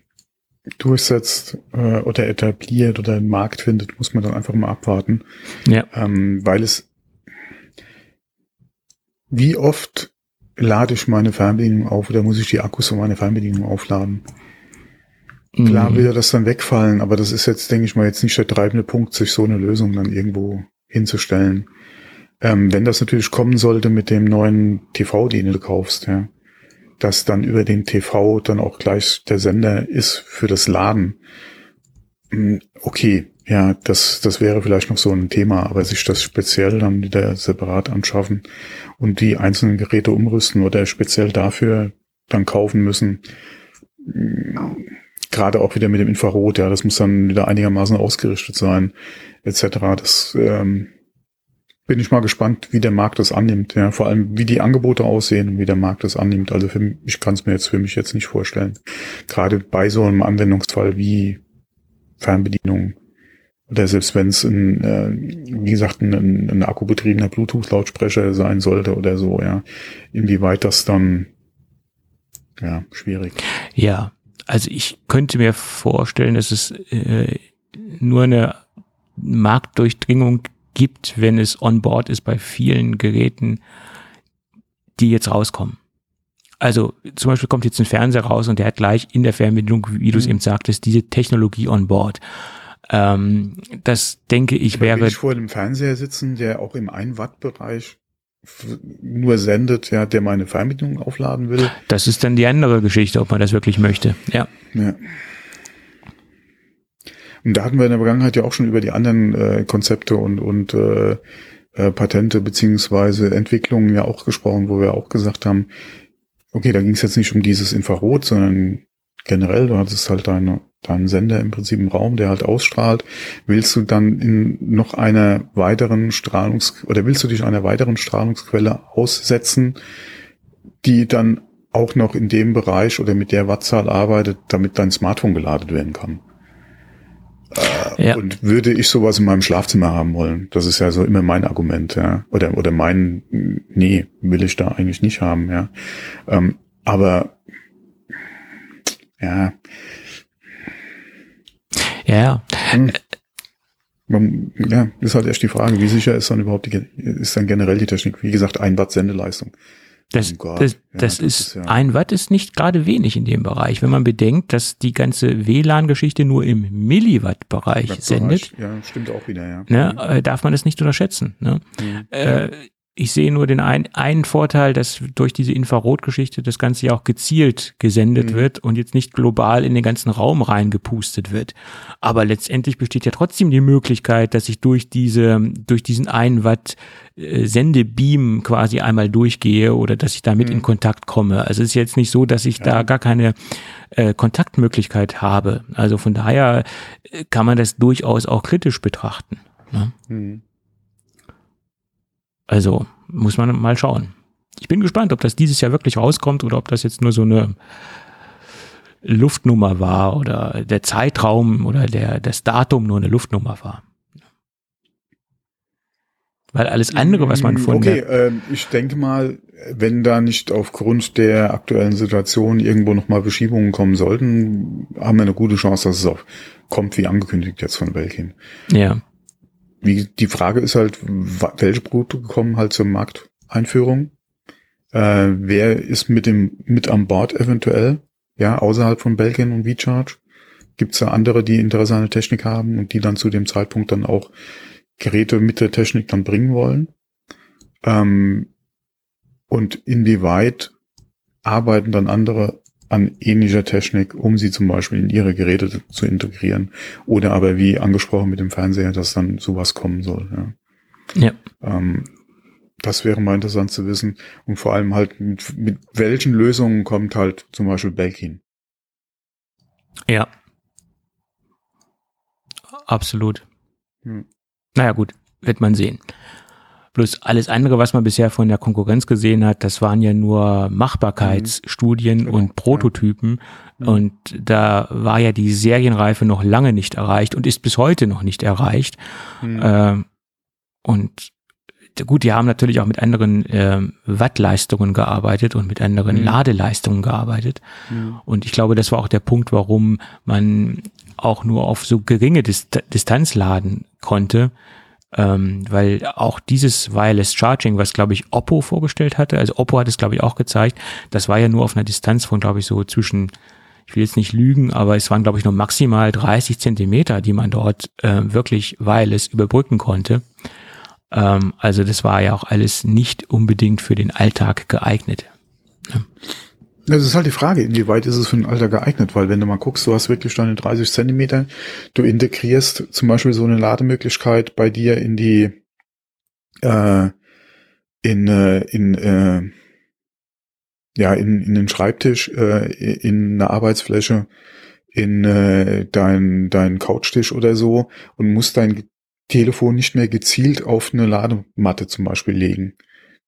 durchsetzt äh, oder etabliert oder einen Markt findet, muss man dann einfach mal abwarten. Ja. Ähm, weil es wie oft lade ich meine Fernbedienung auf oder muss ich die Akkus von meiner Fernbedienung aufladen? Mhm. Klar will das dann wegfallen, aber das ist jetzt, denke ich mal, jetzt nicht der treibende Punkt, sich so eine Lösung dann irgendwo hinzustellen. Ähm, wenn das natürlich kommen sollte mit dem neuen TV, den du kaufst, ja, dass dann über den TV dann auch gleich der Sender ist für das Laden. Hm, okay, ja, das, das wäre vielleicht noch so ein Thema, aber sich das speziell dann wieder separat anschaffen und die einzelnen Geräte umrüsten oder speziell dafür dann kaufen müssen, hm, gerade auch wieder mit dem Infrarot, ja, das muss dann wieder einigermaßen ausgerichtet sein, etc. Das ähm, bin ich mal gespannt, wie der Markt das annimmt. Ja, vor allem, wie die Angebote aussehen und wie der Markt das annimmt. Also für mich, ich kann es mir jetzt für mich jetzt nicht vorstellen. Gerade bei so einem Anwendungsfall wie Fernbedienung oder selbst wenn es ein, äh, wie gesagt, ein, ein akkubetriebener Bluetooth-Lautsprecher sein sollte oder so, ja, inwieweit das dann ja schwierig. Ja, also ich könnte mir vorstellen, dass es äh, nur eine Marktdurchdringung gibt, wenn es on board ist bei vielen Geräten, die jetzt rauskommen. Also zum Beispiel kommt jetzt ein Fernseher raus und der hat gleich in der Fernbedienung, wie du es mhm. eben sagtest, diese Technologie on board. Ähm, das denke ich wäre. Wenn ich vor einem Fernseher sitzen, der auch im 1 Watt Bereich nur sendet, ja, der meine Fernbedienung aufladen will. Das ist dann die andere Geschichte, ob man das wirklich möchte. Ja. ja. Und da hatten wir in der Vergangenheit ja auch schon über die anderen äh, Konzepte und, und äh, äh, Patente beziehungsweise Entwicklungen ja auch gesprochen, wo wir auch gesagt haben, okay, da ging es jetzt nicht um dieses Infrarot, sondern generell, du hattest halt deine, deinen Sender im Prinzip im Raum, der halt ausstrahlt. Willst du dann in noch einer weiteren Strahlungs- oder willst du dich einer weiteren Strahlungsquelle aussetzen, die dann auch noch in dem Bereich oder mit der Wattzahl arbeitet, damit dein Smartphone geladen werden kann? Äh, ja. Und würde ich sowas in meinem Schlafzimmer haben wollen? Das ist ja so immer mein Argument, ja. Oder, oder mein, nee, will ich da eigentlich nicht haben, ja. Ähm, aber, ja. Ja. Hm. Man, ja, ist halt erst die Frage, wie sicher ist dann überhaupt die, ist dann generell die Technik? Wie gesagt, ein Watt Sendeleistung. Das, oh das, ja, das, ist, ist ja. ein Watt ist nicht gerade wenig in dem Bereich. Wenn man bedenkt, dass die ganze WLAN-Geschichte nur im Milliwatt-Bereich sendet, ja, stimmt auch wieder, ja. Ne. Äh, darf man das nicht unterschätzen. Ne? Mhm. Äh, ich sehe nur den ein, einen Vorteil, dass durch diese Infrarotgeschichte das Ganze ja auch gezielt gesendet mhm. wird und jetzt nicht global in den ganzen Raum reingepustet wird. Aber letztendlich besteht ja trotzdem die Möglichkeit, dass ich durch diese, durch diesen einen Watt äh, Sendebeam quasi einmal durchgehe oder dass ich damit mhm. in Kontakt komme. Also es ist jetzt nicht so, dass ich ja. da gar keine äh, Kontaktmöglichkeit habe. Also von daher äh, kann man das durchaus auch kritisch betrachten. Ne? Mhm. Also muss man mal schauen. Ich bin gespannt, ob das dieses Jahr wirklich rauskommt oder ob das jetzt nur so eine Luftnummer war oder der Zeitraum oder der, das Datum nur eine Luftnummer war. Weil alles andere, was man von Okay, äh, ich denke mal, wenn da nicht aufgrund der aktuellen Situation irgendwo nochmal Beschiebungen kommen sollten, haben wir eine gute Chance, dass es auch kommt, wie angekündigt jetzt von Belkin. Ja wie, die Frage ist halt, welche Produkte kommen halt zur Markteinführung? Äh, wer ist mit dem, mit an Bord eventuell? Ja, außerhalb von Belgien und VCharge? Gibt es da andere, die Interesse an der Technik haben und die dann zu dem Zeitpunkt dann auch Geräte mit der Technik dann bringen wollen? Ähm, und inwieweit arbeiten dann andere an ähnlicher Technik, um sie zum Beispiel in ihre Geräte zu integrieren. Oder aber wie angesprochen mit dem Fernseher, dass dann sowas kommen soll. Ja. ja. Ähm, das wäre mal interessant zu wissen. Und vor allem halt, mit, mit welchen Lösungen kommt halt zum Beispiel Belkin. Ja. Absolut. Hm. Naja, gut, wird man sehen. Bloß alles andere, was man bisher von der Konkurrenz gesehen hat, das waren ja nur Machbarkeitsstudien mhm. und Prototypen. Ja. Und da war ja die Serienreife noch lange nicht erreicht und ist bis heute noch nicht erreicht. Mhm. Äh, und gut, die haben natürlich auch mit anderen äh, Wattleistungen gearbeitet und mit anderen mhm. Ladeleistungen gearbeitet. Mhm. Und ich glaube, das war auch der Punkt, warum man auch nur auf so geringe Dist Distanz laden konnte, ähm, weil auch dieses Wireless Charging, was glaube ich Oppo vorgestellt hatte, also Oppo hat es glaube ich auch gezeigt, das war ja nur auf einer Distanz von glaube ich so zwischen, ich will jetzt nicht lügen, aber es waren glaube ich nur maximal 30 Zentimeter, die man dort äh, wirklich wireless überbrücken konnte. Ähm, also das war ja auch alles nicht unbedingt für den Alltag geeignet. Ja. Das ist halt die Frage, inwieweit ist es für ein Alter geeignet, weil wenn du mal guckst, du hast wirklich deine 30 Zentimeter, du integrierst zum Beispiel so eine Lademöglichkeit bei dir in die, äh, in, äh, in, äh, ja, in, in den Schreibtisch, äh, in eine Arbeitsfläche, in äh, dein, dein Couchtisch oder so und musst dein Telefon nicht mehr gezielt auf eine Ladematte zum Beispiel legen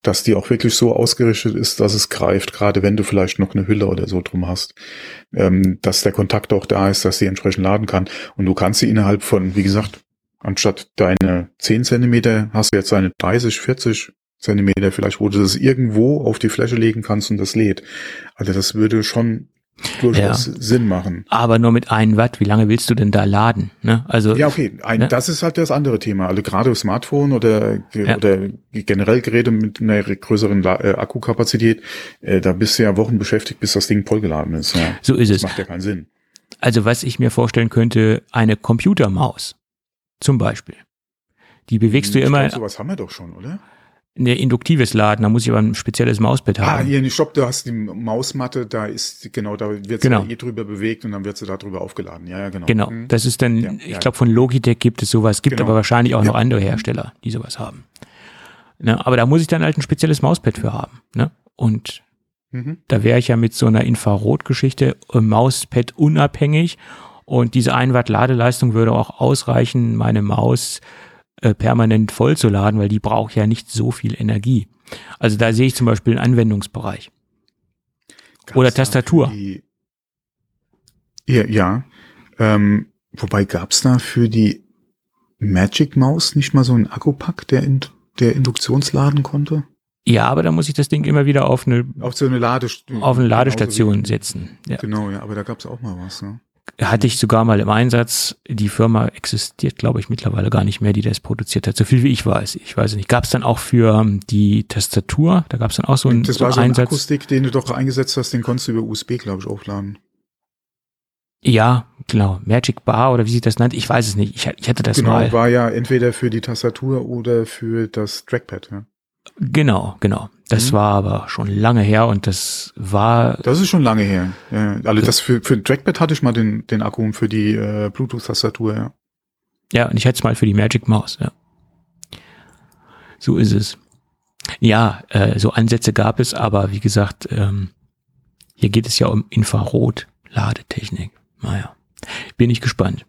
dass die auch wirklich so ausgerichtet ist, dass es greift, gerade wenn du vielleicht noch eine Hülle oder so drum hast, ähm, dass der Kontakt auch da ist, dass sie entsprechend laden kann. Und du kannst sie innerhalb von, wie gesagt, anstatt deine 10 Zentimeter hast du jetzt deine 30, 40 Zentimeter vielleicht, wo du das irgendwo auf die Fläche legen kannst und das lädt. Also das würde schon durchaus ja. Sinn machen. Aber nur mit einem Watt, wie lange willst du denn da laden? Ne? Also, ja, okay, Ein, ne? das ist halt das andere Thema. Also gerade Smartphone oder, ja. oder generell Geräte mit einer größeren äh, Akkukapazität, äh, da bist du ja Wochen beschäftigt, bis das Ding vollgeladen ist. Ja. So ist das es. macht ja keinen Sinn. Also was ich mir vorstellen könnte, eine Computermaus zum Beispiel. Die bewegst hm, ich du immer. Glaub, sowas haben wir doch schon, oder? Ne, induktives Laden, da muss ich aber ein spezielles Mauspad ah, haben. Ah, hier, stopp, du hast die Mausmatte, da ist, genau, da wird sie genau. eh drüber bewegt und dann wird sie da drüber aufgeladen. Ja, ja, genau. Genau, mhm. das ist dann, ja, ich ja. glaube von Logitech gibt es sowas, gibt genau. aber wahrscheinlich auch ja. noch andere Hersteller, die sowas haben. Ne, aber da muss ich dann halt ein spezielles Mauspad für haben. Ne? Und mhm. da wäre ich ja mit so einer Infrarotgeschichte äh, Mauspad unabhängig und diese 1 Watt Ladeleistung würde auch ausreichen, meine Maus äh, permanent vollzuladen, weil die braucht ja nicht so viel Energie. Also da sehe ich zum Beispiel einen Anwendungsbereich. Gab's Oder Tastatur. Die, ja, ja. Ähm, Wobei gab's da für die Magic Maus nicht mal so einen Akkupack, der, in, der Induktionsladen konnte? Ja, aber da muss ich das Ding immer wieder auf eine, Auf so eine Lade auf eine Ladestation setzen. Ja. Genau, ja, aber da gab's auch mal was. Ne? Hatte ich sogar mal im Einsatz. Die Firma existiert, glaube ich, mittlerweile gar nicht mehr, die das produziert hat. So viel wie ich weiß. Ich weiß es nicht. Gab es dann auch für ähm, die Tastatur, da gab es dann auch so einen, Das so war so ein Einsatz. Akkustick, den du doch eingesetzt hast, den konntest du über USB, glaube ich, aufladen. Ja, genau. Magic Bar oder wie sich das nennt. Ich weiß es nicht. Ich, ich hatte das genau, mal. war ja entweder für die Tastatur oder für das Trackpad. Ja. Genau, genau. Das Mhm. war aber schon lange her und das war, Das ist schon lange her. Ja, also das für, für Trackpad hatte ich mal den, den Akku und für die äh, Bluetooth-Tastatur, ja. ja, und ich hätte es mal für die Magic Mouse, ja. So ist es. Ja, äh, so Ansätze gab es, aber wie gesagt, ähm, hier geht es ja um Infrarot-Ladetechnik. Naja, bin ich gespannt.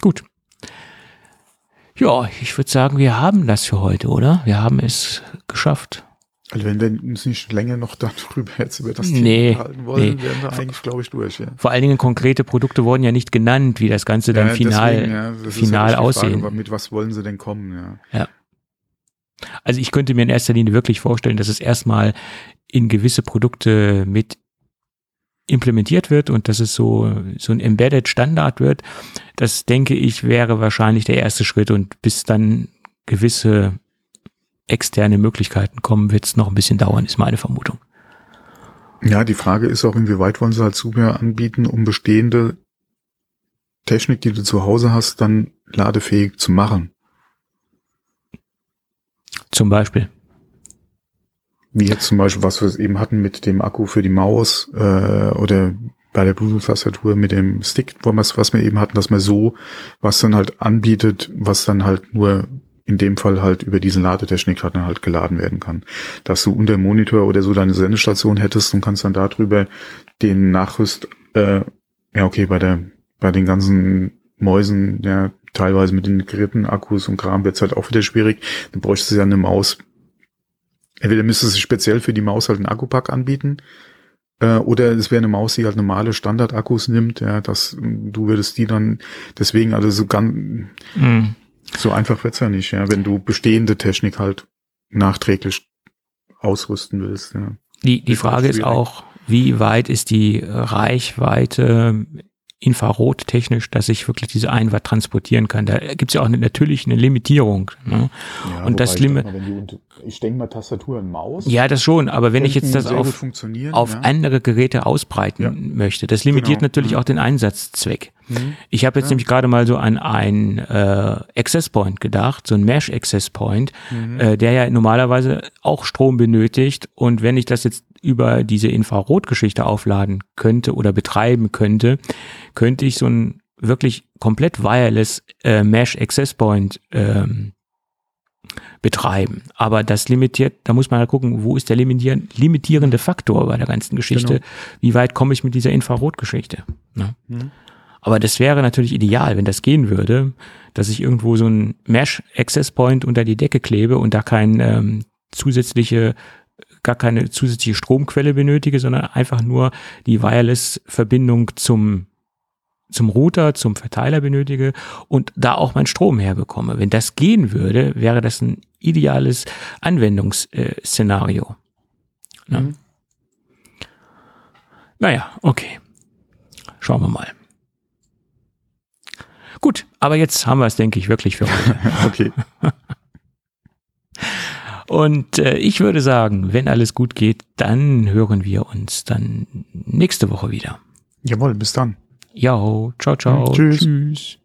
Gut. Ja, ich würde sagen, wir haben das für heute, oder? Wir haben es geschafft. Also wenn wir uns nicht länger noch darüber jetzt über das Nee, Thema halten wollen, nee. wären wir eigentlich, glaube ich, durch. Ja. Vor allen Dingen konkrete Produkte wurden ja nicht genannt, wie das Ganze dann Ja, final, deswegen, ja, final ja aussehen. Frage, mit was wollen sie denn kommen, ja. Also ich könnte mir in erster Linie wirklich vorstellen, dass es erstmal in gewisse Produkte mit implementiert wird und dass es so, so ein Embedded Standard wird. Das denke ich wäre wahrscheinlich der erste Schritt und bis dann gewisse externe Möglichkeiten kommen, wird es noch ein bisschen dauern, ist meine Vermutung. Ja, die Frage ist auch, inwieweit wollen sie halt Zubehör anbieten, um bestehende Technik, die du zu Hause hast, dann ladefähig zu machen. Zum Beispiel. Wie jetzt zum Beispiel, was wir eben hatten mit dem Akku für die Maus äh, oder bei der Bluetooth-Tastatur mit dem Stick, wo wir's- was wir eben hatten, dass man so was dann halt anbietet, was dann halt nur in dem Fall halt über diesen Ladetechnik halt dann halt geladen werden kann. Dass du unter dem Monitor oder so deine Sendestation hättest und kannst dann darüber den Nachrüst, äh, ja okay, bei der, bei den ganzen Mäusen, ja, teilweise mit den integrierten Akkus und Kram wird's halt auch wieder schwierig. Dann bräuchtest du ja eine Maus, Entweder müsste es speziell für die Maus halt einen Akkupack anbieten, äh, oder es wäre eine Maus, die halt normale Standardakkus nimmt, ja, dass du würdest die dann, deswegen, also so ganz, Mhm. so einfach wird's ja nicht, ja, wenn du bestehende Technik halt nachträglich ausrüsten willst, ja. Die, die Ist Frage ist auch, wie weit ist die Reichweite infrarottechnisch, dass ich wirklich diese 1 Watt transportieren kann. Da gibt's ja auch eine, natürlich eine Limitierung. Ne? ja Und das Limit- ich denke mal Tastatur und Maus. Ja, das schon, aber wenn ich jetzt das auf, auf ja. andere Geräte ausbreiten Ja. möchte, das limitiert Genau. natürlich Mhm. auch den Einsatzzweck. Mhm. Ich habe jetzt nämlich gerade mal so an ein äh, Access Point gedacht, so ein Mesh Access Point, Mhm. äh, der ja normalerweise auch Strom benötigt. Und wenn ich das jetzt über diese Infrarotgeschichte aufladen könnte oder betreiben könnte, könnte ich so ein wirklich komplett wireless äh, Mesh Access Point ähm, betreiben. Aber das limitiert, da muss man halt gucken, wo ist der limitieren, limitierende Faktor bei der ganzen Geschichte? Genau. Wie weit komme ich mit dieser Infrarotgeschichte? Ne? Mhm. Aber das wäre natürlich ideal, wenn das gehen würde, dass ich irgendwo so ein Mesh Access Point unter die Decke klebe und da kein ähm, zusätzliche gar keine zusätzliche Stromquelle benötige, sondern einfach nur die Wireless-Verbindung zum zum Router, zum Verteiler benötige und da auch meinen Strom herbekomme. Wenn das gehen würde, wäre das ein ideales Anwendungsszenario. Ne? Mhm. Naja, okay. Schauen wir mal. Gut, aber jetzt haben wir es, denke ich, wirklich für heute. Okay. Und äh, ich würde sagen, wenn alles gut geht, dann hören wir uns dann nächste Woche wieder. Jawohl, bis dann. Ja, ciao, ciao. Tschüss. Tschüss.